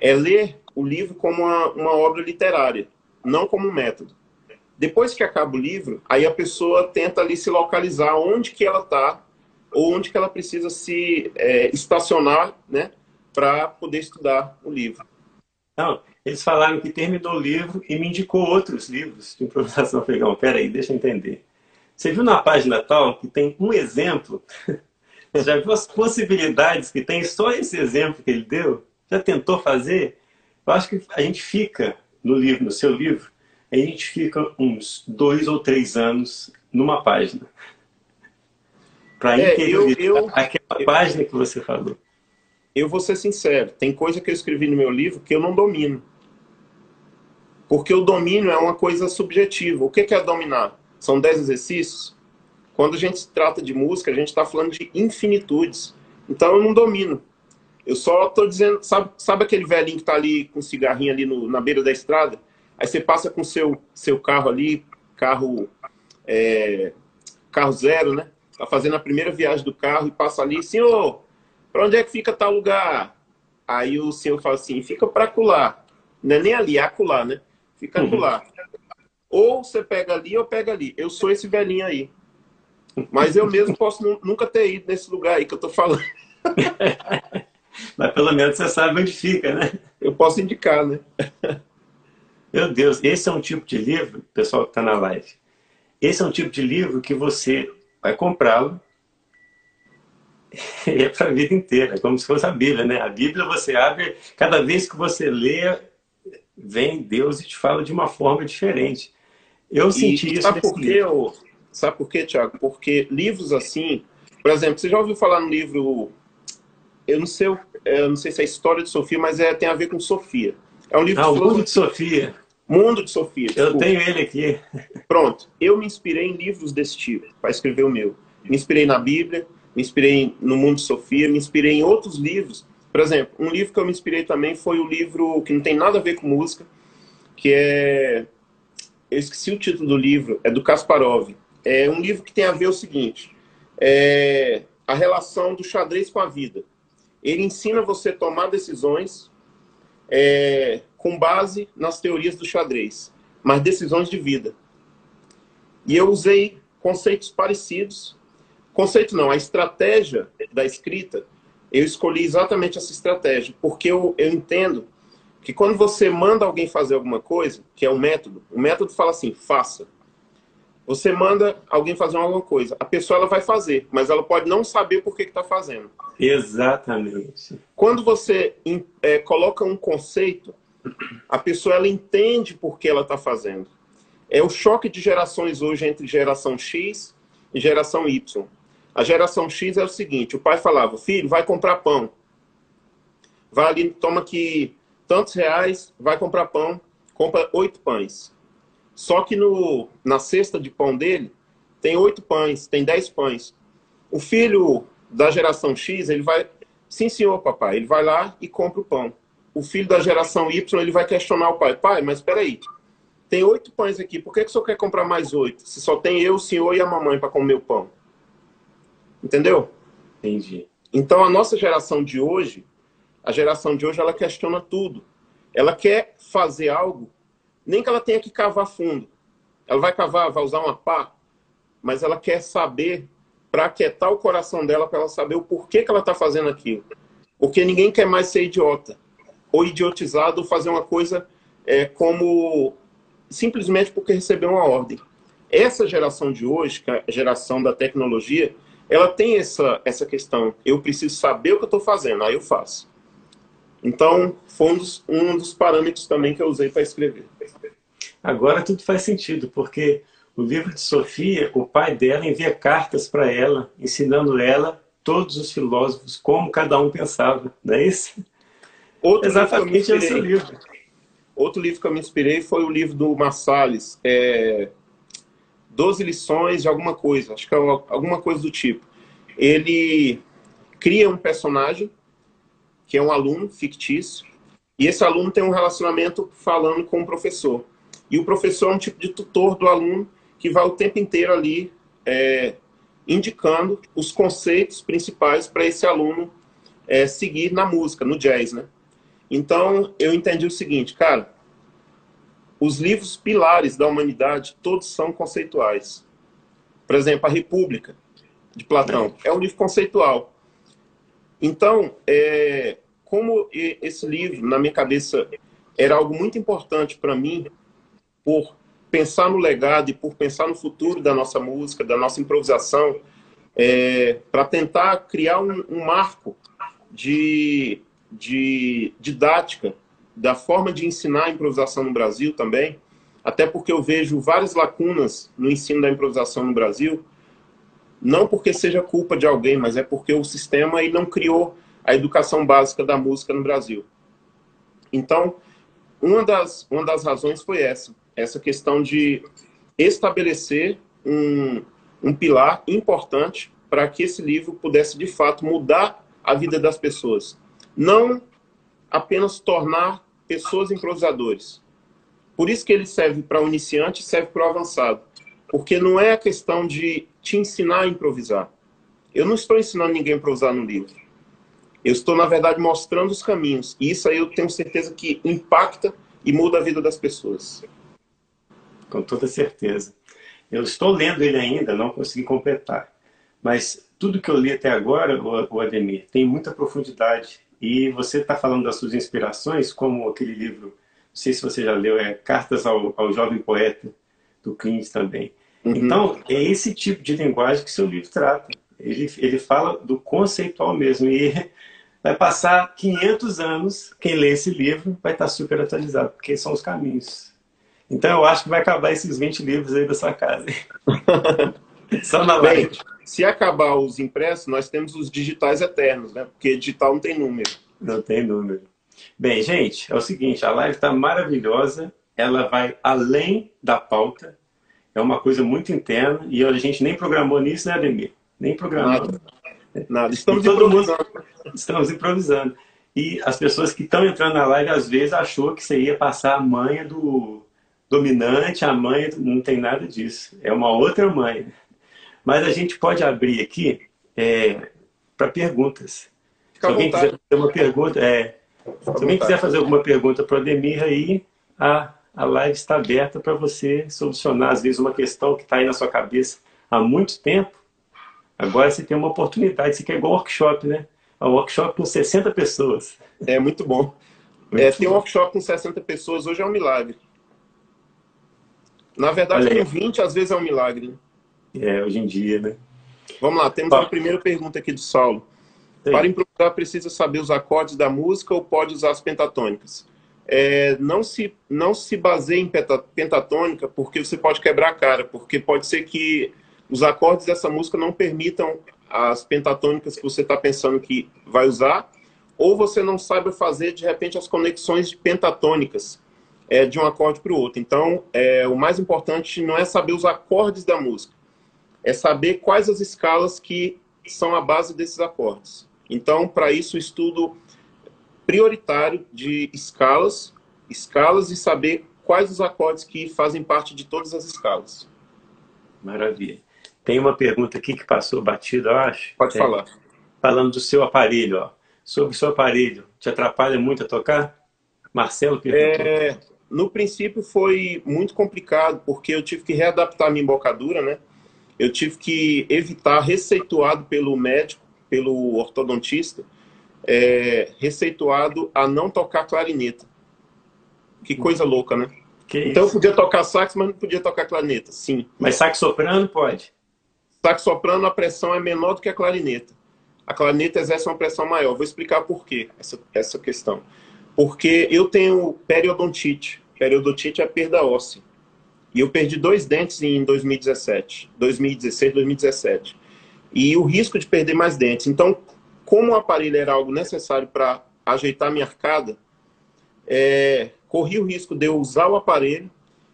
é ler o livro como uma, uma obra literária, não como um método. Depois que acaba o livro, aí a pessoa tenta ali se localizar onde que ela está ou onde que ela precisa se é, estacionar, né, para poder estudar o livro. Não, eles falaram que terminou o livro e me indicou outros livros de improvisação. Eu falei, não, peraí, deixa eu entender. Você viu na página tal que tem um exemplo <laughs> já viu as possibilidades que tem só esse exemplo que ele deu? Já tentou fazer? Eu acho que a gente fica no livro, no seu livro, a gente fica uns dois ou três anos numa página. Para é, entender eu, eu, aquela eu, página que você falou. Eu vou ser sincero, tem coisa que eu escrevi no meu livro que eu não domino. Porque o domínio é uma coisa subjetiva. O que é dominar? São dez exercícios? Quando a gente trata de música, a gente está falando de infinitudes. Então eu não domino. Eu só estou dizendo, sabe, sabe aquele velhinho que está ali com cigarrinho ali no, na beira da estrada? Aí você passa com seu seu carro ali, carro é, carro zero, né? Tá fazendo a primeira viagem do carro e passa ali, senhor, para onde é que fica tal lugar? Aí o senhor fala assim, fica para acular. Não é nem ali, é acular, né? Fica uhum. acular. Ou você pega ali ou pega ali. Eu sou esse velhinho aí. Mas eu mesmo posso nunca ter ido nesse lugar aí que eu estou falando. <laughs> Mas pelo menos você sabe onde fica, né? Eu posso indicar, né? <laughs> Meu Deus, esse é um tipo de livro, pessoal que está na live, esse é um tipo de livro que você vai comprá-lo <laughs> e é para a vida inteira, é como se fosse a Bíblia, né? A Bíblia você abre, cada vez que você lê, vem Deus e te fala de uma forma diferente. Eu senti e, isso. Sabe por quê, Sabe por quê, Tiago? Porque livros assim, por exemplo, você já ouviu falar no livro, eu não sei, eu não sei se é a história de Sofia, mas é, tem a ver com Sofia. É um livro ah, de Mundo de Sofia. Mundo de Sofia. Eu tenho ele aqui. Pronto. Eu me inspirei em livros desse tipo para escrever o meu. Me inspirei na Bíblia, me inspirei no Mundo de Sofia, me inspirei em outros livros. Por exemplo, um livro que eu me inspirei também foi o livro que não tem nada a ver com música, que é eu esqueci o título do livro, é do Kasparov, é um livro que tem a ver o seguinte: é, a relação do xadrez com a vida. Ele ensina você a tomar decisões é, com base nas teorias do xadrez, mas decisões de vida. E eu usei conceitos parecidos. Conceito não, a estratégia da escrita, eu escolhi exatamente essa estratégia, porque eu, eu entendo que quando você manda alguém fazer alguma coisa, que é um método, o método fala assim, faça. Você manda alguém fazer alguma coisa, a pessoa ela vai fazer, mas ela pode não saber por que está fazendo. Exatamente. Quando você é, coloca um conceito, a pessoa ela entende por que ela está fazendo. É o choque de gerações hoje entre geração X e geração Y. A geração X é o seguinte: o pai falava, filho, vai comprar pão. Vai ali, toma aqui tantos reais, vai comprar pão, compra oito pães. Só que no, na cesta de pão dele tem oito pães, tem dez pães. O filho da geração X, ele vai, sim senhor papai, ele vai lá e compra o pão. O filho da geração Y, ele vai questionar o pai, pai, mas espera aí, tem oito pães aqui, por que, que o senhor quer comprar mais oito? Se só tem eu, o senhor e a mamãe para comer o pão. Entendeu? Entendi. Então, a nossa geração de hoje, a geração de hoje, ela questiona tudo. Ela quer fazer algo, nem que ela tenha que cavar fundo. Ela vai cavar, vai usar uma pá, mas ela quer saber para aquietar o coração dela, para ela saber o porquê que ela está fazendo aquilo. Porque ninguém quer mais ser idiota, ou idiotizado, ou fazer uma coisa é, como simplesmente porque recebeu uma ordem. Essa geração de hoje, que é a geração da tecnologia, ela tem essa, essa questão. Eu preciso saber o que eu estou fazendo, aí eu faço. Então, foi um dos, um dos parâmetros também que eu usei para escrever. Agora tudo faz sentido, porque o livro de Sofia, o pai dela envia cartas para ela, ensinando ela todos os filósofos como cada um pensava, não é isso? Outro Exatamente esse livro. Outro livro que eu me inspirei foi o livro do Marsales, é, Doze lições de alguma coisa, acho que é alguma coisa do tipo. Ele cria um personagem, que é um aluno fictício, e esse aluno tem um relacionamento falando com o professor. E o professor é um tipo de tutor do aluno que vai o tempo inteiro ali é, indicando os conceitos principais para esse aluno é, seguir na música, no jazz, né? Então, eu entendi o seguinte, cara, os livros pilares da humanidade, todos são conceituais. Por exemplo, a República, de Platão, é um livro conceitual. Então, é, como esse livro, na minha cabeça, era algo muito importante para mim, por pensar no legado e por pensar no futuro da nossa música, da nossa improvisação, é, para tentar criar um, um marco de, de didática da forma de ensinar a improvisação no Brasil também, até porque eu vejo várias lacunas no ensino da improvisação no Brasil, não porque seja culpa de alguém, mas é porque o sistema aí não criou a educação básica da música no Brasil. Então, uma das, uma das razões foi essa, essa questão de estabelecer um, um pilar importante para que esse livro pudesse, de fato, mudar a vida das pessoas. Não apenas tornar pessoas improvisadores. Por isso que ele serve para o iniciante serve para o avançado. Porque não é a questão de te ensinar a improvisar. Eu não estou ensinando ninguém a improvisar no livro. Eu estou, na verdade, mostrando os caminhos. E isso aí eu tenho certeza que impacta e muda a vida das pessoas. Com toda certeza. Eu estou lendo ele ainda, não consegui completar. Mas tudo que eu li até agora, o Ademir, tem muita profundidade e você está falando das suas inspirações, como aquele livro, não sei se você já leu, é Cartas ao, ao Jovem Poeta, do Clint também. Uhum. Então, é esse tipo de linguagem que seu livro trata. Ele, ele fala do conceitual mesmo. E <laughs> vai passar 500 anos, quem lê esse livro vai estar super atualizado, porque são os caminhos. Então, eu acho que vai acabar esses 20 livros aí da sua casa. <laughs> Só na live. Se acabar os impressos, nós temos os digitais eternos, né? Porque digital não tem número. Não tem número. Bem, gente, é o seguinte, a live está maravilhosa, ela vai além da pauta, é uma coisa muito interna, e a gente nem programou nisso, né, Ademir? Nem programou. Nada. Nada. Estamos improvisando. Mundo, estamos improvisando. E as pessoas que estão entrando na live, às vezes, achou que você ia passar a manha do dominante, a manha, não tem nada disso. É uma outra manha. Mas a gente pode abrir aqui, é, para perguntas. Fica se alguém quiser fazer uma pergunta, é, se alguém quiser fazer alguma pergunta para o Ademir aí, a, a live está aberta para você solucionar, às vezes, uma questão que está aí na sua cabeça há muito tempo. Agora você tem uma oportunidade, isso aqui é igual workshop, né? É um workshop com 60 pessoas. É muito bom. <laughs> Muito é, ter um workshop com 60 pessoas hoje é um milagre. Na verdade, com 20 às vezes é um milagre. É, hoje em dia, né? Vamos lá, temos a primeira pergunta aqui do Saulo. Sim. Para improvisar, precisa saber os acordes da música ou pode usar as pentatônicas? É, não, se, não se baseie em pentatônica porque você pode quebrar a cara, porque pode ser que os acordes dessa música não permitam as pentatônicas que você está pensando que vai usar, ou você não saiba fazer, de repente, as conexões pentatônicas é, de um acorde para o outro. Então, é, o mais importante não é saber os acordes da música, é saber quais as escalas que são a base desses acordes. Então, para isso, o estudo prioritário de escalas, escalas e saber quais os acordes que fazem parte de todas as escalas. Maravilha. Tem uma pergunta aqui que passou batida, eu acho. Pode é, falar. Falando do seu aparelho, ó. Sobre o seu aparelho, te atrapalha muito a tocar? Marcelo perguntou. É, no princípio foi muito complicado, porque eu tive que readaptar a minha embocadura, né? Eu tive que evitar, receituado pelo médico, pelo ortodontista, é, receituado a não tocar clarineta. Que coisa louca, né? Que então eu podia tocar sax, mas não podia tocar clarineta, sim. Mas sax soprano pode? Sax soprano, a pressão é menor do que a clarineta. A clarineta exerce uma pressão maior. Vou explicar por quê essa, essa questão. Porque eu tenho periodontite. Periodontite é perda óssea. E eu perdi dois dentes em 2017, 2016, 2017. E o risco de perder mais dentes. Então, como o aparelho era algo necessário para ajeitar minha arcada, é, corri o risco de eu usar o aparelho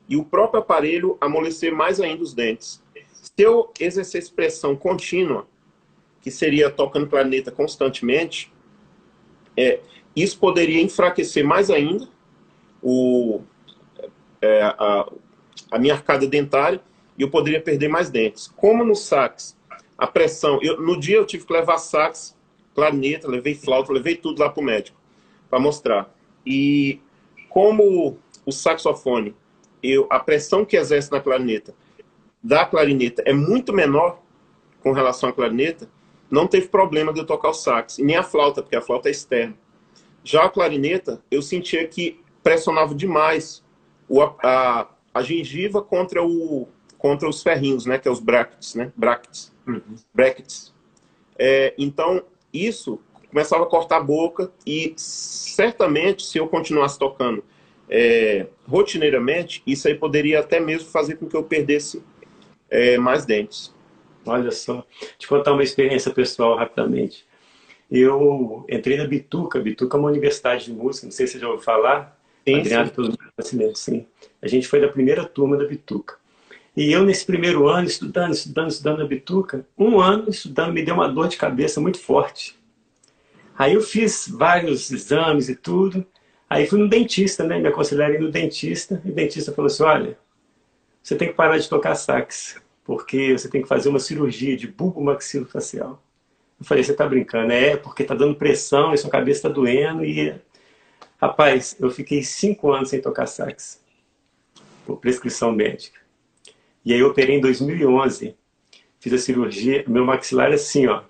e o próprio aparelho amolecer mais ainda os dentes. Se eu exercesse pressão contínua, que seria tocando planeta constantemente, é, isso poderia enfraquecer mais ainda o, é, a, a, minha arcada dentária e eu poderia perder mais dentes. Como no sax, a pressão... Eu, no dia eu tive que levar sax, planeta, levei flauta, levei tudo lá para o médico para mostrar. E como o saxofone, eu, a pressão que exerce na clarineta da clarineta é muito menor com relação à clarineta, não teve problema de eu tocar o sax, e nem a flauta, porque a flauta é externa. Já a clarineta, eu sentia que pressionava demais o, a, a gengiva contra, o, contra os ferrinhos, né, que é os brackets, né, brackets, uhum. brackets. É, então, isso começava a cortar a boca e certamente, se eu continuasse tocando é, rotineiramente, isso aí poderia até mesmo fazer com que eu perdesse é, mais dentes. Olha só, te contar uma experiência pessoal rapidamente. Eu entrei na Bituca, Bituca é uma universidade de música, não sei se você já ouviu falar, sim, sim. pelo Nascimento, sim. A gente foi da primeira turma da Bituca. E eu, nesse primeiro ano, estudando, estudando, estudando na Bituca, um ano estudando me deu uma dor de cabeça muito forte. Aí eu fiz vários exames e tudo. Aí fui no dentista, né? Me aconselharam no dentista. E o dentista falou assim, olha, você tem que parar de tocar sax, porque você tem que fazer uma cirurgia de bulbo maxilofacial. Eu falei, você está brincando? É, porque está dando pressão e sua cabeça está doendo. E, rapaz, eu fiquei cinco anos sem tocar sax, por prescrição médica. E aí eu operei em 2011, fiz a cirurgia, meu maxilar é assim, ó.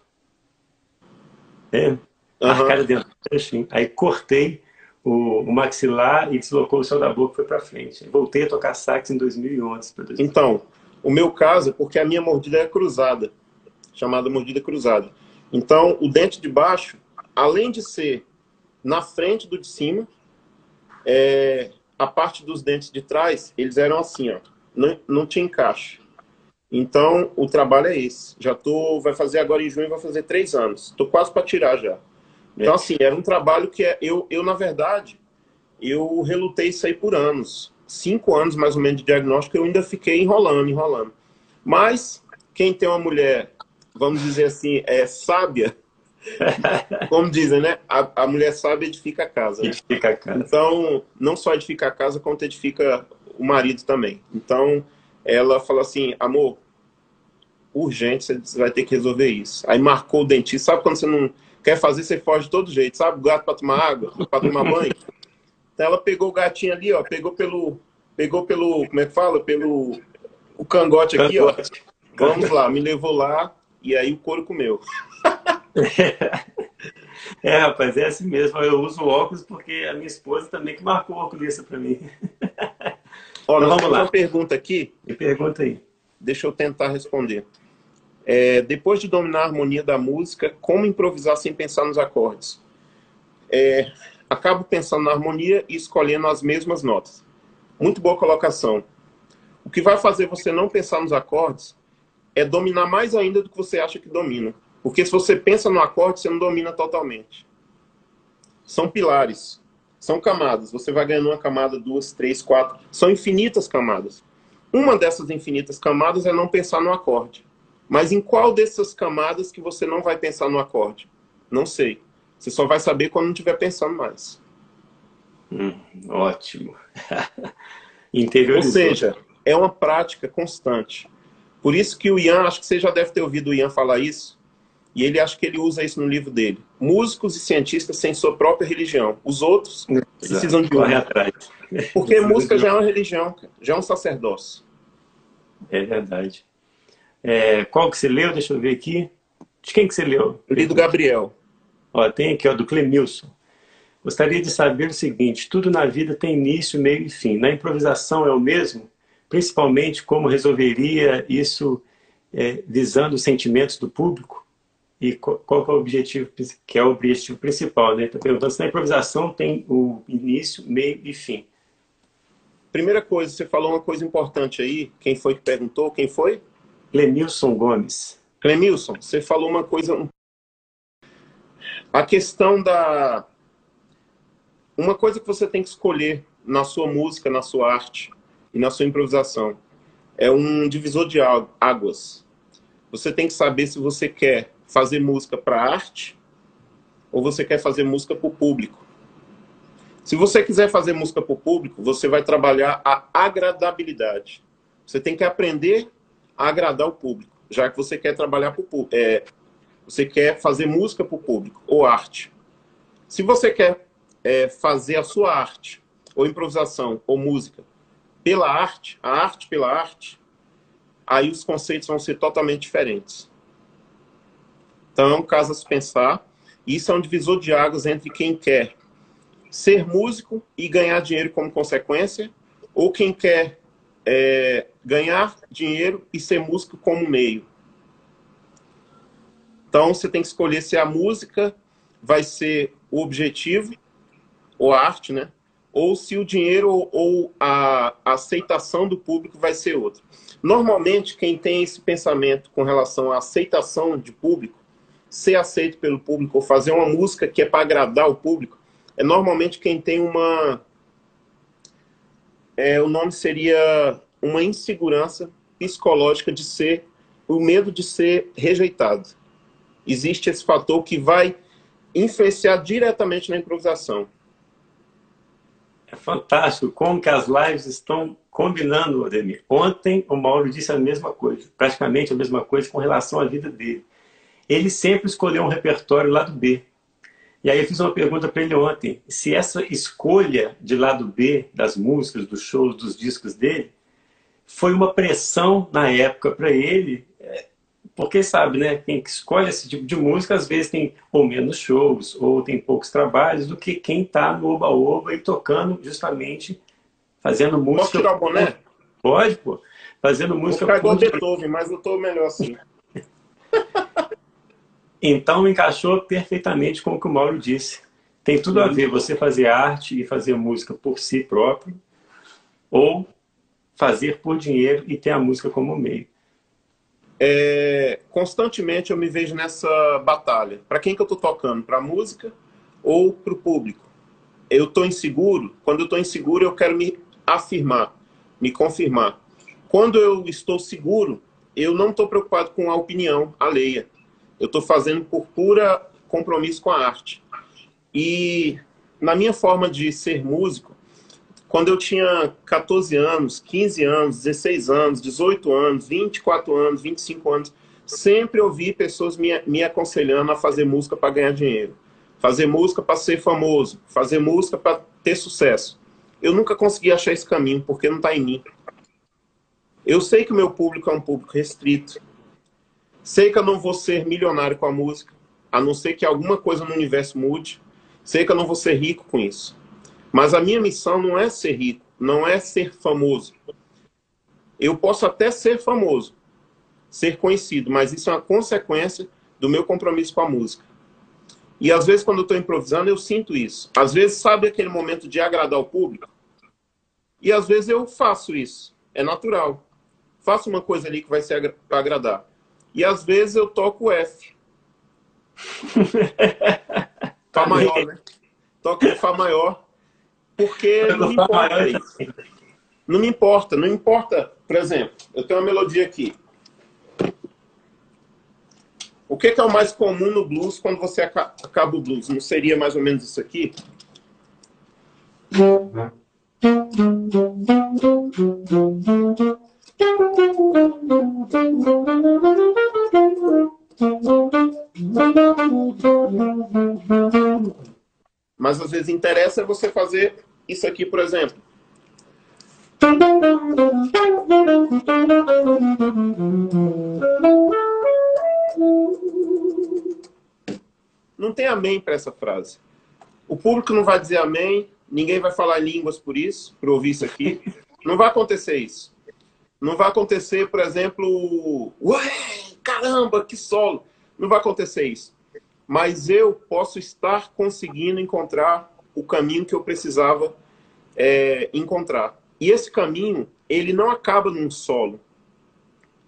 É, uhum. arcada dentro, assim. Aí cortei o, o maxilar e deslocou o céu da boca e foi para frente. Voltei a tocar sax em 2011. 2011. Então, o meu caso é porque a minha mordida é cruzada, chamada mordida cruzada. Então, o dente de baixo, além de ser na frente do de cima, é, a parte dos dentes de trás, eles eram assim, ó, não, não tinha encaixe. Então, o trabalho é esse. Já tô, vai fazer agora em junho, vai fazer três anos. Tô quase para tirar já. Então, assim, era um trabalho que é, eu, eu, na verdade, eu relutei isso aí por anos. Cinco anos, mais ou menos, de diagnóstico, eu ainda fiquei enrolando, enrolando. Mas, quem tem uma mulher, vamos dizer assim, é sábia, <laughs> como dizem, né? A, a mulher sábia edifica a casa. Né? Edifica a casa. Então, não só edifica a casa, como edifica o marido também. Então, ela fala assim, amor, urgente, você vai ter que resolver isso. Aí marcou o dentista. Sabe quando você não quer fazer, você foge de todo jeito, sabe? O gato para tomar água, para tomar banho. Então ela pegou o gatinho ali, ó, pegou pelo, pegou pelo, como é que fala? Pelo o cangote aqui, ó. Vamos lá, me levou lá e aí o couro comeu. <laughs> É, rapaz, é assim mesmo. Eu uso óculos porque a minha esposa também que marcou o oculista para mim. Olha, vamos lá. Uma pergunta aqui. Me pergunta aí. Deixa eu tentar responder. É, depois de dominar a harmonia da música, como improvisar sem pensar nos acordes? É, acabo pensando na harmonia e escolhendo as mesmas notas. Muito boa colocação. O que vai fazer você não pensar nos acordes é dominar mais ainda do que você acha que domina. Porque se você pensa no acorde, você não domina totalmente. São pilares, são camadas. Você vai ganhando uma camada, duas, três, quatro. São infinitas camadas. Uma dessas infinitas camadas é não pensar no acorde. Mas em qual dessas camadas que você não vai pensar no acorde? Não sei. Você só vai saber quando não estiver pensando mais. Hum, ótimo. <laughs> Ou seja, é uma prática constante. Por isso que o Ian, acho que você já deve ter ouvido o Ian falar isso, e ele acha que ele usa isso no livro dele. Músicos e cientistas sem sua própria religião. Os outros Exato. precisam de uma. atrás. Porque música já é uma religião, já é um sacerdócio. É verdade. É, qual que você leu? Deixa eu ver aqui. De quem que você leu? Eu li do Gabriel. Ó, tem aqui, ó, do Clemilson. Gostaria de saber o seguinte: tudo na vida tem início, meio e fim. Na improvisação é o mesmo? Principalmente como resolveria isso é, visando os sentimentos do público? E qual, qual é o objetivo, que é o objetivo principal, né? Está perguntando se na improvisação tem o início, meio e fim. Primeira coisa, você falou uma coisa importante aí. Quem foi que perguntou? Quem foi? Clemilson Gomes. Clemilson, você falou uma coisa. A questão da. Uma coisa que você tem que escolher na sua música, na sua arte e na sua improvisação é um divisor de águas. Você tem que saber se você quer fazer música para arte ou você quer fazer música para o público. Se você quiser fazer música para o público, você vai trabalhar a agradabilidade. Você tem que aprender a agradar o público, já que você quer trabalhar para o público. É, você quer fazer música para o público ou arte. Se você quer é, fazer a sua arte, ou improvisação, ou música, pela arte, a arte pela arte, aí os conceitos vão ser totalmente diferentes. Então, é caso a se pensar. Isso é um divisor de águas entre quem quer ser músico e ganhar dinheiro como consequência, ou quem quer é, ganhar dinheiro e ser músico como meio. Então, você tem que escolher se a música vai ser o objetivo, ou a arte, né? Ou se o dinheiro ou a aceitação do público vai ser outro. Normalmente, quem tem esse pensamento com relação à aceitação de público ser aceito pelo público ou fazer uma música que é para agradar o público, é normalmente quem tem uma. É, o nome seria uma insegurança psicológica de ser, o medo de ser rejeitado. Existe esse fator que vai influenciar diretamente na improvisação. É fantástico como que as lives estão combinando, Ademir. Ontem o Mauro disse a mesma coisa, praticamente a mesma coisa com relação à vida dele ele sempre escolheu um repertório lado B. E aí eu fiz uma pergunta para ele ontem, se essa escolha de lado B das músicas, dos shows, dos discos dele, foi uma pressão na época para ele, é, porque sabe, né, quem escolhe esse tipo de música às vezes tem ou menos shows, ou tem poucos trabalhos, do que quem está no oba-oba e tocando justamente, fazendo música... Posso tirar o boné? Pode, pô. Fazendo música... Vou ficar igual Beethoven, mas eu estou melhor assim. <laughs> Então encaixou perfeitamente com o que o Mauro disse. Tem tudo a ver você fazer arte e fazer música por si próprio ou fazer por dinheiro e ter a música como meio. É, constantemente eu me vejo nessa batalha. Para quem que eu estou tocando? Para a música ou para o público? Eu estou inseguro. Quando eu estou inseguro, eu quero me afirmar, me confirmar. Quando eu estou seguro, eu não estou preocupado com a opinião alheia. Eu estou fazendo por pura compromisso com a arte. E na minha forma de ser músico, quando eu tinha 14 anos, 15 anos, 16 anos, 18 anos, 24 anos, 25 anos, sempre ouvi pessoas me, me aconselhando a fazer música para ganhar dinheiro, fazer música para ser famoso, fazer música para ter sucesso. Eu nunca consegui achar esse caminho, porque não está em mim. Eu sei que o meu público é um público restrito. Sei que eu não vou ser milionário com a música, a não ser que alguma coisa no universo mude. Sei que eu não vou ser rico com isso. Mas a minha missão não é ser rico, não é ser famoso. Eu posso até ser famoso, ser conhecido, mas isso é uma consequência do meu compromisso com a música. E às vezes, quando eu estou improvisando, eu sinto isso. Às vezes, sabe aquele momento de agradar o público? E às vezes eu faço isso. É natural. Faço uma coisa ali que vai ser para agradar. E às vezes eu toco F. <laughs> Fá maior, né? Toco Fá maior. Porque não me importa isso. Não me importa. Não importa. Por exemplo, eu tenho uma melodia aqui. O que, que, é o mais comum no blues quando você acaba o blues? Não seria mais ou menos isso aqui? Mas às vezes interessa você fazer isso aqui, por exemplo. Não tem amém para essa frase. O público não vai dizer amém, ninguém vai falar línguas por isso, por ouvir isso aqui. Não vai acontecer isso. Não vai acontecer, por exemplo, ué, caramba, que solo. Não vai acontecer isso. Mas eu posso estar conseguindo encontrar o caminho que eu precisava é, encontrar. E esse caminho, ele não acaba num solo.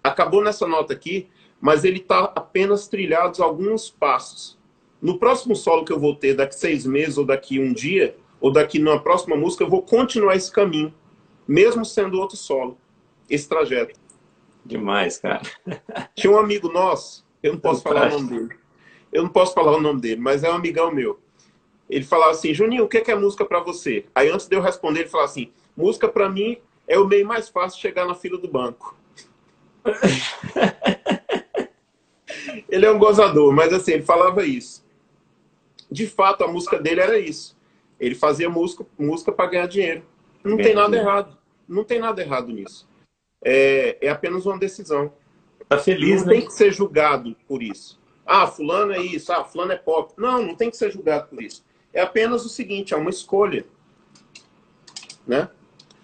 Acabou nessa nota aqui, mas ele está apenas trilhados alguns passos. No próximo solo que eu vou ter daqui seis meses, ou daqui um dia, ou daqui numa próxima música, eu vou continuar esse caminho, mesmo sendo outro solo, esse trajeto. Demais, cara. Tinha um amigo nosso, eu não posso falar o nome dele. Eu não posso falar o nome dele, mas é um amigão meu. Ele falava assim, Juninho, o que é música para você? Aí antes de eu responder, ele falava assim, música para mim é o meio mais fácil de chegar na fila do banco. <laughs> ele é um gozador, mas assim, ele falava isso. De fato, a música dele era isso. Ele fazia música, música para ganhar dinheiro. Não tem nada errado. Não tem nada errado nisso. É, é apenas uma decisão. Tá feliz, não né? tem que ser julgado por isso. Ah, fulano é isso, ah, fulano é pop. Não, não tem que ser julgado por isso. É apenas o seguinte, é uma escolha. Né?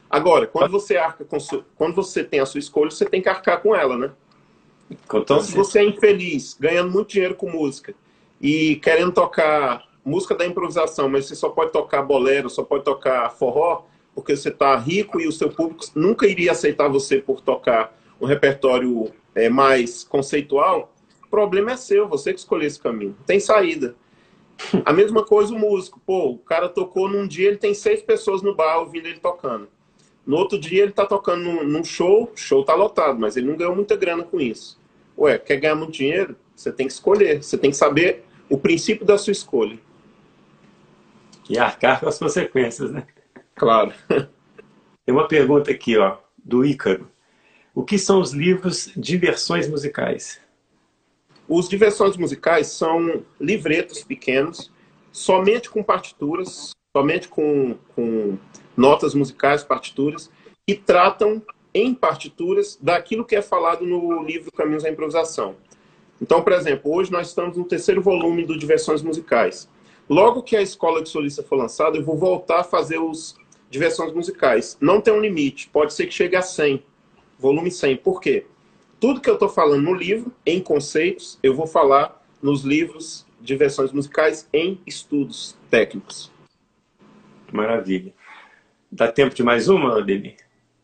Agora, quando você arca com su... quando você tem a sua escolha, você tem que arcar com ela, né? Então, se você é infeliz, ganhando muito dinheiro com música e querendo tocar música da improvisação, mas você só pode tocar bolero, só pode tocar forró, porque você está rico e o seu público nunca iria aceitar você por tocar um repertório é, mais conceitual, o problema é seu, você que escolheu esse caminho. Tem saída. A mesma coisa o músico. Pô, o cara tocou num dia, ele tem seis pessoas no bar ouvindo ele tocando. No outro dia ele tá tocando num, show, show tá lotado, mas ele não ganhou muita grana com isso. Ué, quer ganhar muito dinheiro? Você tem que escolher, você tem que saber o princípio da sua escolha. E arcar com as consequências, né? Claro. Tem uma pergunta aqui, ó, do Ícaro. O que são os livros Diversões Musicais? Os Diversões Musicais são livretos pequenos, somente com partituras, somente com, com notas musicais, partituras, que tratam em partituras daquilo que é falado no livro Caminhos da Improvisação. Então, por exemplo, hoje nós estamos no terceiro volume do Diversões Musicais. Logo que a Escola de Solista for lançada, eu vou voltar a fazer os Diversões Musicais. Não tem um limite, pode ser que chegue a 100, volume 100. Por quê? Tudo que eu estou falando no livro, em conceitos, eu vou falar nos livros Diversões Musicais em estudos técnicos. Maravilha. Dá tempo de mais uma, Demi?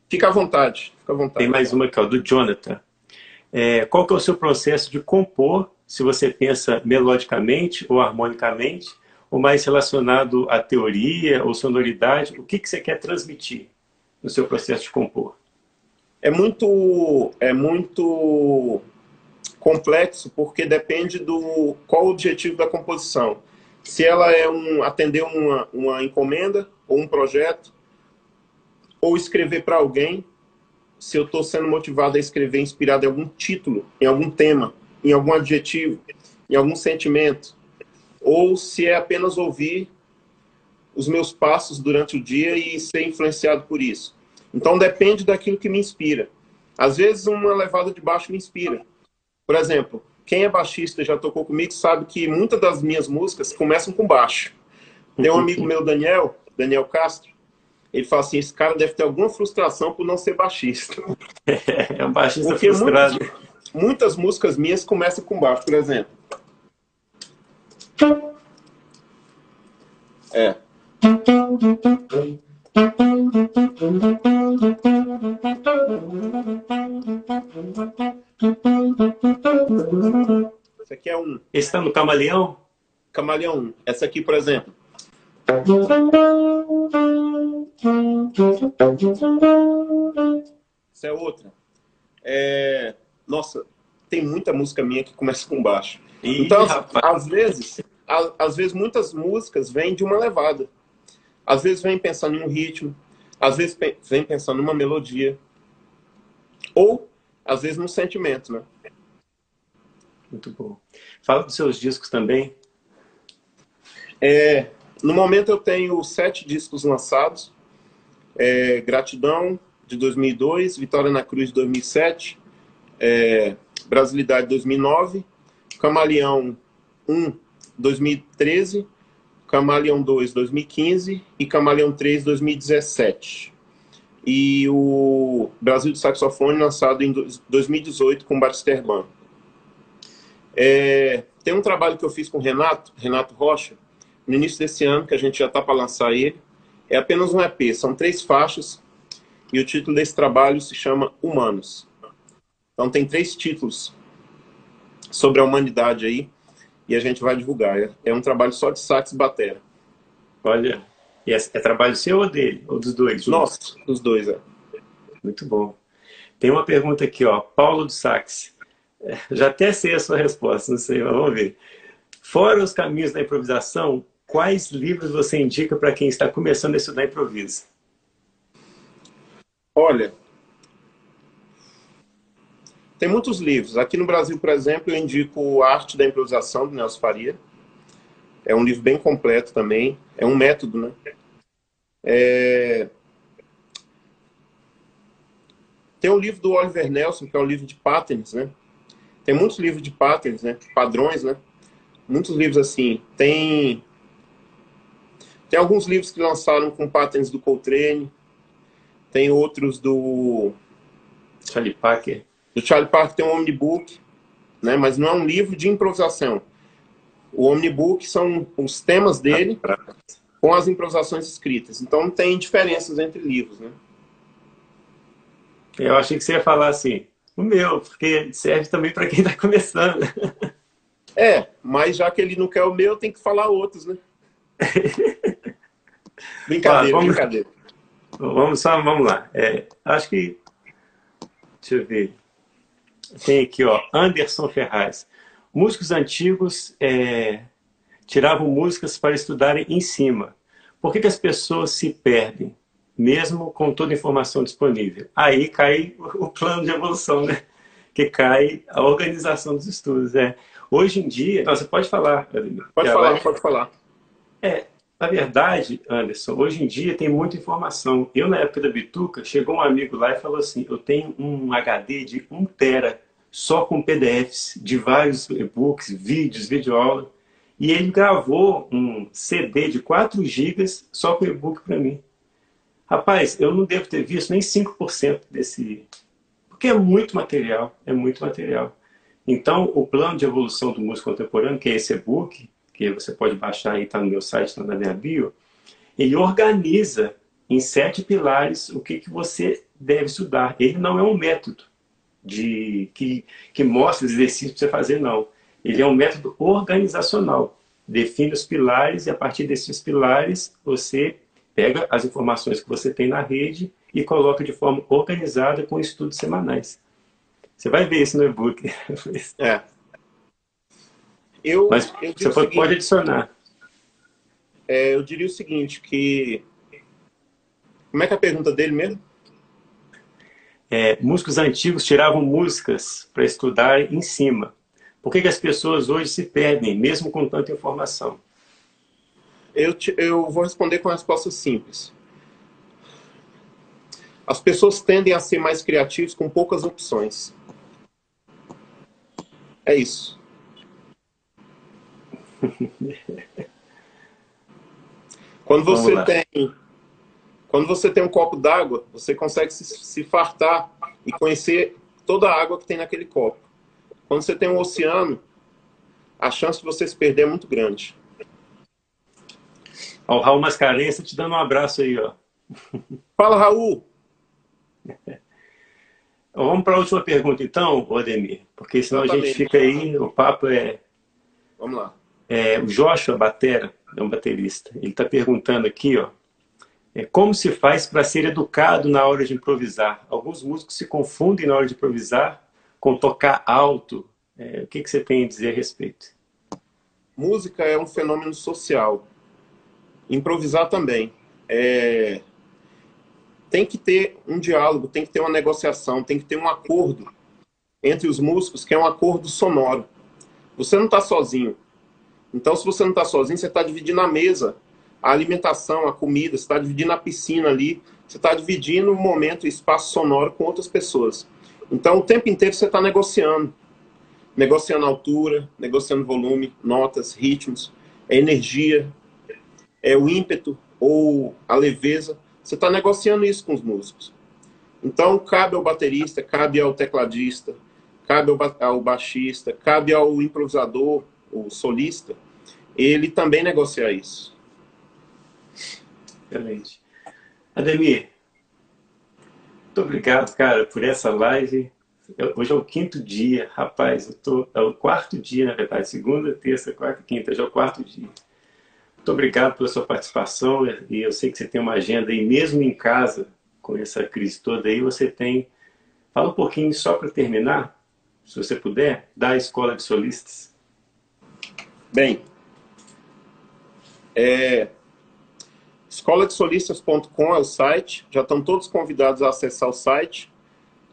Fica à vontade, fica à vontade. Tem mais uma aqui, ó, do Jonathan. É, qual que é o seu processo de compor, se você pensa melodicamente ou harmonicamente, ou mais relacionado à teoria ou sonoridade? O que, que você quer transmitir no seu processo de compor? É muito, é muito complexo, porque depende do qual o objetivo da composição. Se ela é um, atender uma, uma encomenda ou um projeto, ou escrever para alguém, se eu estou sendo motivado a escrever inspirado em algum título, em algum tema, em algum adjetivo, em algum sentimento, ou se é apenas ouvir os meus passos durante o dia e ser influenciado por isso. Então depende daquilo que me inspira. Às vezes uma levada de baixo me inspira. Por exemplo, quem é baixista já tocou comigo sabe que muitas das minhas músicas começam com baixo. Tem um amigo meu, Daniel, Daniel Castro, ele fala assim, esse cara deve ter alguma frustração por não ser baixista. <laughs> É um baixista Porque frustrado. Muitas, muitas músicas minhas começam com baixo, por exemplo. É. Esse aqui é um. Esse está no Camaleão? Camaleão 1. Essa aqui, por exemplo. Essa é outra. É... Nossa, tem muita música minha que começa com baixo. Ih, então, rapaz. às vezes, às vezes muitas músicas vêm de uma levada. Às vezes vem pensando em um ritmo, às vezes vem pensando numa melodia. Ou, às vezes, num sentimento, né? Muito bom. Fala dos seus discos também. É, no momento eu tenho sete discos lançados. É, Gratidão, de 2002, Vitória na Cruz, de 2007, é, Brasilidade, 2009, Camaleão 1, 2013, Camaleão 2, 2015 e Camaleão 3, 2017. E o Brasil do Saxofone, lançado em 2018 com Batisterban. É, tem um trabalho que eu fiz com o Renato, Renato Rocha, no início desse ano, que a gente já está para lançar ele. É apenas um EP, são três faixas, e o título desse trabalho se chama Humanos. Então tem três títulos sobre a humanidade aí, e a gente vai divulgar. É, é um trabalho só de sax e batera. Olha, e é, é, trabalho seu ou dele? Ou dos dois? Nossa, dos dois, é. Muito bom. Tem uma pergunta aqui, ó. Paulo do Sax. <laughs> Já até sei a sua resposta, não sei, mas vamos ver. Fora os caminhos da improvisação, quais livros você indica para quem está começando a estudar improviso? Olha, tem muitos livros. Aqui no Brasil, por exemplo, eu indico Arte da Improvisação, do Nelson Faria. É um livro bem completo também. É um método, né? É... Tem um livro do Oliver Nelson, que é um livro de patterns, né? Tem muitos livros de patterns, né? Padrões, né? Muitos livros assim. Tem tem alguns livros que lançaram com patterns do Coltrane. Tem outros do Charlie Parker. O Charlie Parker tem um omnibook, né? mas não é um livro de improvisação. O omnibook são os temas dele com as improvisações escritas. Então tem diferenças entre livros, né? Eu achei que você ia falar assim, o meu, porque serve também para quem está começando. É, mas já que ele não quer o meu, tem que falar outros, né? <laughs> brincadeira, vamos, brincadeira. Vamos só, vamos lá. É, acho que, deixa eu ver. Tem aqui, ó, Anderson Ferraz. Músicos antigos é, tiravam músicas para estudarem em cima. Por que, que as pessoas se perdem, mesmo com toda a informação disponível? Aí cai o plano de evolução, né? Que cai a organização dos estudos. É. Hoje em dia, você pode falar. Pode falar, pode falar. É, na verdade, Anderson, hoje em dia tem muita informação. Eu, na época da Bituca, chegou um amigo lá e falou assim, eu tenho um HD de 1 tera só com PDFs de vários e-books, vídeos, videoaula. E ele gravou um CD de 4 gigas só com e-book para mim. Rapaz, eu não devo ter visto nem 5% desse... Porque é muito material, é muito material. Então, o plano de evolução do músico contemporâneo, que é esse e-book, que você pode baixar aí, está no meu site, está na minha bio, ele organiza em sete pilares o que, que você deve estudar. Ele não é um método de que, que mostra os exercícios para você fazer, não. Ele é um método organizacional. Define os pilares e a partir desses pilares você pega as informações que você tem na rede e coloca de forma organizada com estudos semanais. Você vai ver isso no e-book. <laughs> É. Eu, Mas eu você pode, seguinte, pode adicionar. É, eu diria o seguinte, que... Como é que é a pergunta dele mesmo? É, músicos antigos tiravam músicas para estudar em cima. Por que, que as pessoas hoje se perdem, mesmo com tanta informação? Eu, te, eu vou responder com uma resposta simples. As pessoas tendem a ser mais criativos com poucas opções. É isso. <laughs> quando você tem quando você tem um copo d'água, você consegue se, se fartar e conhecer toda a água que tem naquele copo. Quando você tem um oceano, a chance de você se perder é muito grande. Ó, o Raul Mascarenhas te dando um abraço aí, ó. <laughs> Fala, Raul! <laughs> Vamos para a última pergunta, então, Odemir, porque senão Exatamente. a gente fica aí, o papo é. Vamos lá. É, o Joshua Batera, é um baterista, ele está perguntando aqui, ó, é, como se faz para ser educado na hora de improvisar? Alguns músicos se confundem na hora de improvisar com tocar alto. É, o que, que você tem a dizer a respeito? Música é um fenômeno social. Improvisar também. É, tem que ter um diálogo, tem que ter uma negociação, tem que ter um acordo entre os músicos, que é um acordo sonoro. Você não está sozinho. Então, se você não está sozinho, você está dividindo a mesa, a alimentação, a comida, você está dividindo a piscina ali, você está dividindo o momento e espaço sonoro com outras pessoas. Então, o tempo inteiro você está negociando. Negociando altura, negociando volume, notas, ritmos, energia, é o ímpeto ou a leveza. Você está negociando isso com os músicos. Então, cabe ao baterista, cabe ao tecladista, cabe ao, ao baixista, cabe ao improvisador, o solista, ele também negociar isso. Excelente. Ademir, muito obrigado, cara, por essa live. Hoje é o quinto dia, rapaz, eu tô, é o quarto dia, na verdade, segunda, terça, quarta, quinta, já é o quarto dia. Muito obrigado pela sua participação e eu sei que você tem uma agenda aí, mesmo em casa, com essa crise toda aí, você tem... Fala um pouquinho, só para terminar, se você puder, da Escola de Solistas. Bem, é, escoladesolistas.com é o site, já estão todos convidados a acessar o site.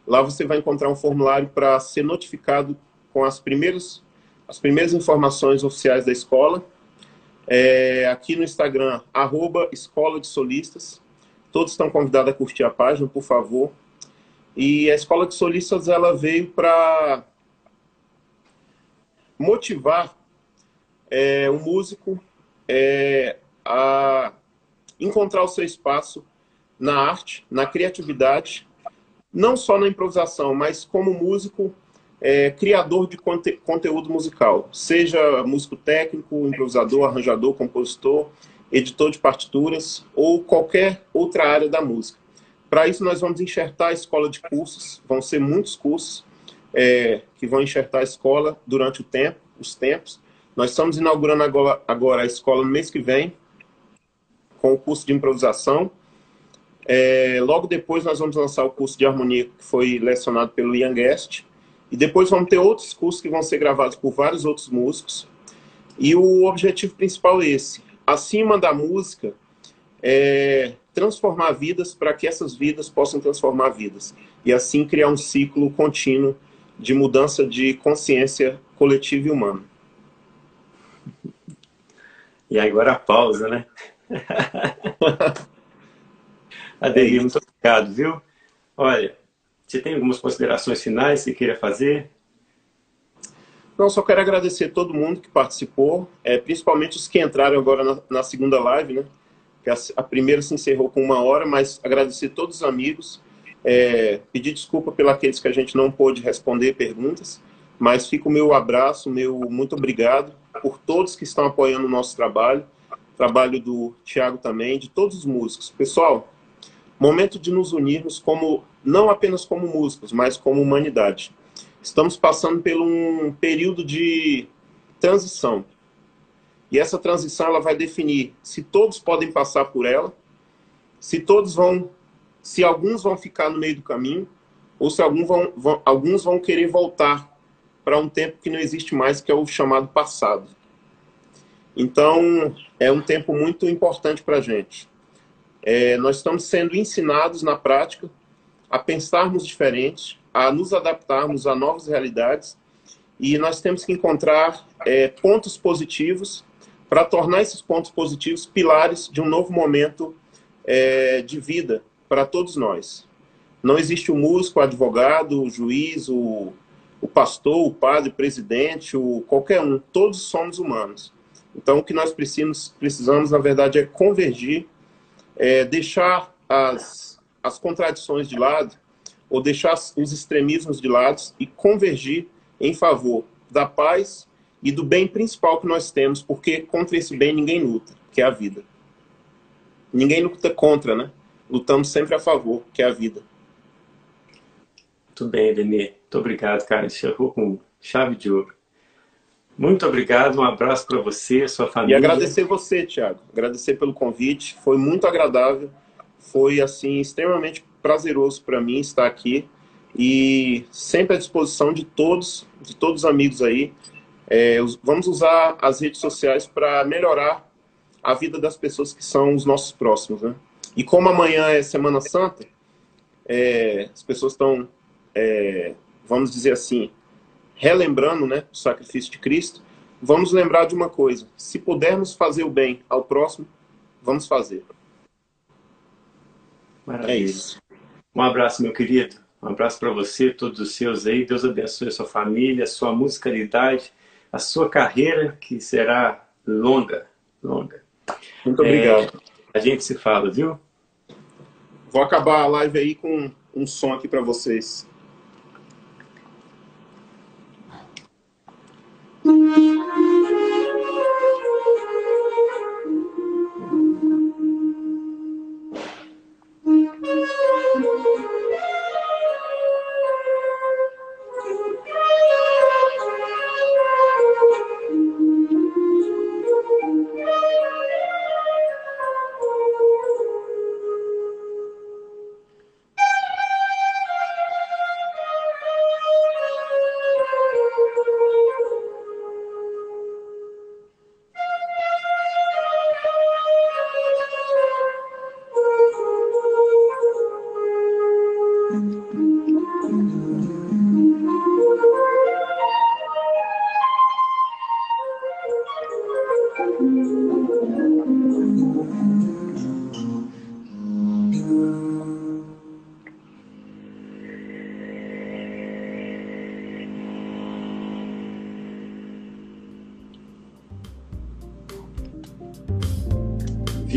Lá você vai encontrar um formulário para ser notificado com as primeiras, as primeiras informações oficiais da escola é, aqui no Instagram, arroba Escola de Solistas. Todos estão convidados a curtir a página, por favor. E a Escola de Solistas ela veio para motivar é, o músico é, a encontrar o seu espaço na arte, na criatividade, não só na improvisação, mas como músico é, criador de conte conteúdo musical, seja músico técnico, improvisador, arranjador, compositor, editor de partituras ou qualquer outra área da música. Para isso, nós vamos enxertar a escola de cursos, vão ser muitos cursos é, que vão enxertar a escola durante o tempo, os tempos. Nós estamos inaugurando agora, agora a escola no mês que vem, com o curso de improvisação. É, logo depois, nós vamos lançar o curso de harmonia, que foi lecionado pelo Ian Guest. E depois vamos ter outros cursos que vão ser gravados por vários outros músicos. E o objetivo principal é esse: acima da música, é transformar vidas para que essas vidas possam transformar vidas. E assim criar um ciclo contínuo de mudança de consciência coletiva e humana. E agora a pausa, né? <laughs> Aderir, muito obrigado, viu? Olha, você tem algumas considerações finais que queira fazer? Não, só quero agradecer todo mundo que participou, é, principalmente os que entraram agora na, na segunda live, né? Que a, a, primeira se encerrou com uma hora, mas agradecer todos os amigos, é, pedir desculpa pelos aqueles que a gente não pôde responder perguntas, mas fica o meu abraço, meu muito obrigado por todos que estão apoiando o nosso trabalho, trabalho do Tiago também, de todos os músicos. Pessoal, momento de nos unirmos como não apenas como músicos, mas como humanidade. Estamos passando por um período de transição. E essa transição ela vai definir se todos podem passar por ela, se todos vão, se alguns vão ficar no meio do caminho, ou se alguns vão, vão alguns vão querer voltar para um tempo que não existe mais, que é o chamado passado. Então, é um tempo muito importante para a gente. É, nós estamos sendo ensinados na prática a pensarmos diferentes, a nos adaptarmos a novas realidades e nós temos que encontrar é, pontos positivos para tornar esses pontos positivos pilares de um novo momento é, de vida para todos nós. Não existe o músico, o advogado, o juiz, o, o pastor, o padre, o presidente, o, qualquer um. Todos somos humanos. Então, o que nós precisamos, precisamos na verdade, é convergir, é, deixar as, as contradições de lado, ou deixar os extremismos de lado e convergir em favor da paz e do bem principal que nós temos, porque contra esse bem ninguém luta, que é a vida. Ninguém luta contra, né? Lutamos sempre a favor, que é a vida. Muito bem, Denê. Muito obrigado, cara. Encerrou com chave de ouro. Muito obrigado, um abraço para você, sua família. E agradecer você, Tiago. Agradecer pelo convite. Foi muito agradável. Foi, assim, extremamente prazeroso para mim estar aqui. E sempre à disposição de todos, de todos os amigos aí. É, vamos usar as redes sociais para melhorar a vida das pessoas que são os nossos próximos, né? E como amanhã é Semana Santa, é, as pessoas estão, é, vamos dizer assim, relembrando né, o sacrifício de Cristo, vamos lembrar de uma coisa: se pudermos fazer o bem ao próximo, vamos fazer. Maravilha. É isso. Um abraço, meu querido. Um abraço para você, todos os seus aí. Deus abençoe a sua família, a sua musicalidade, a sua carreira, que será longa, longa. Muito obrigado. É, a gente se fala, viu? Vou acabar a live aí com um som aqui para vocês. Thank you.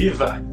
Viva!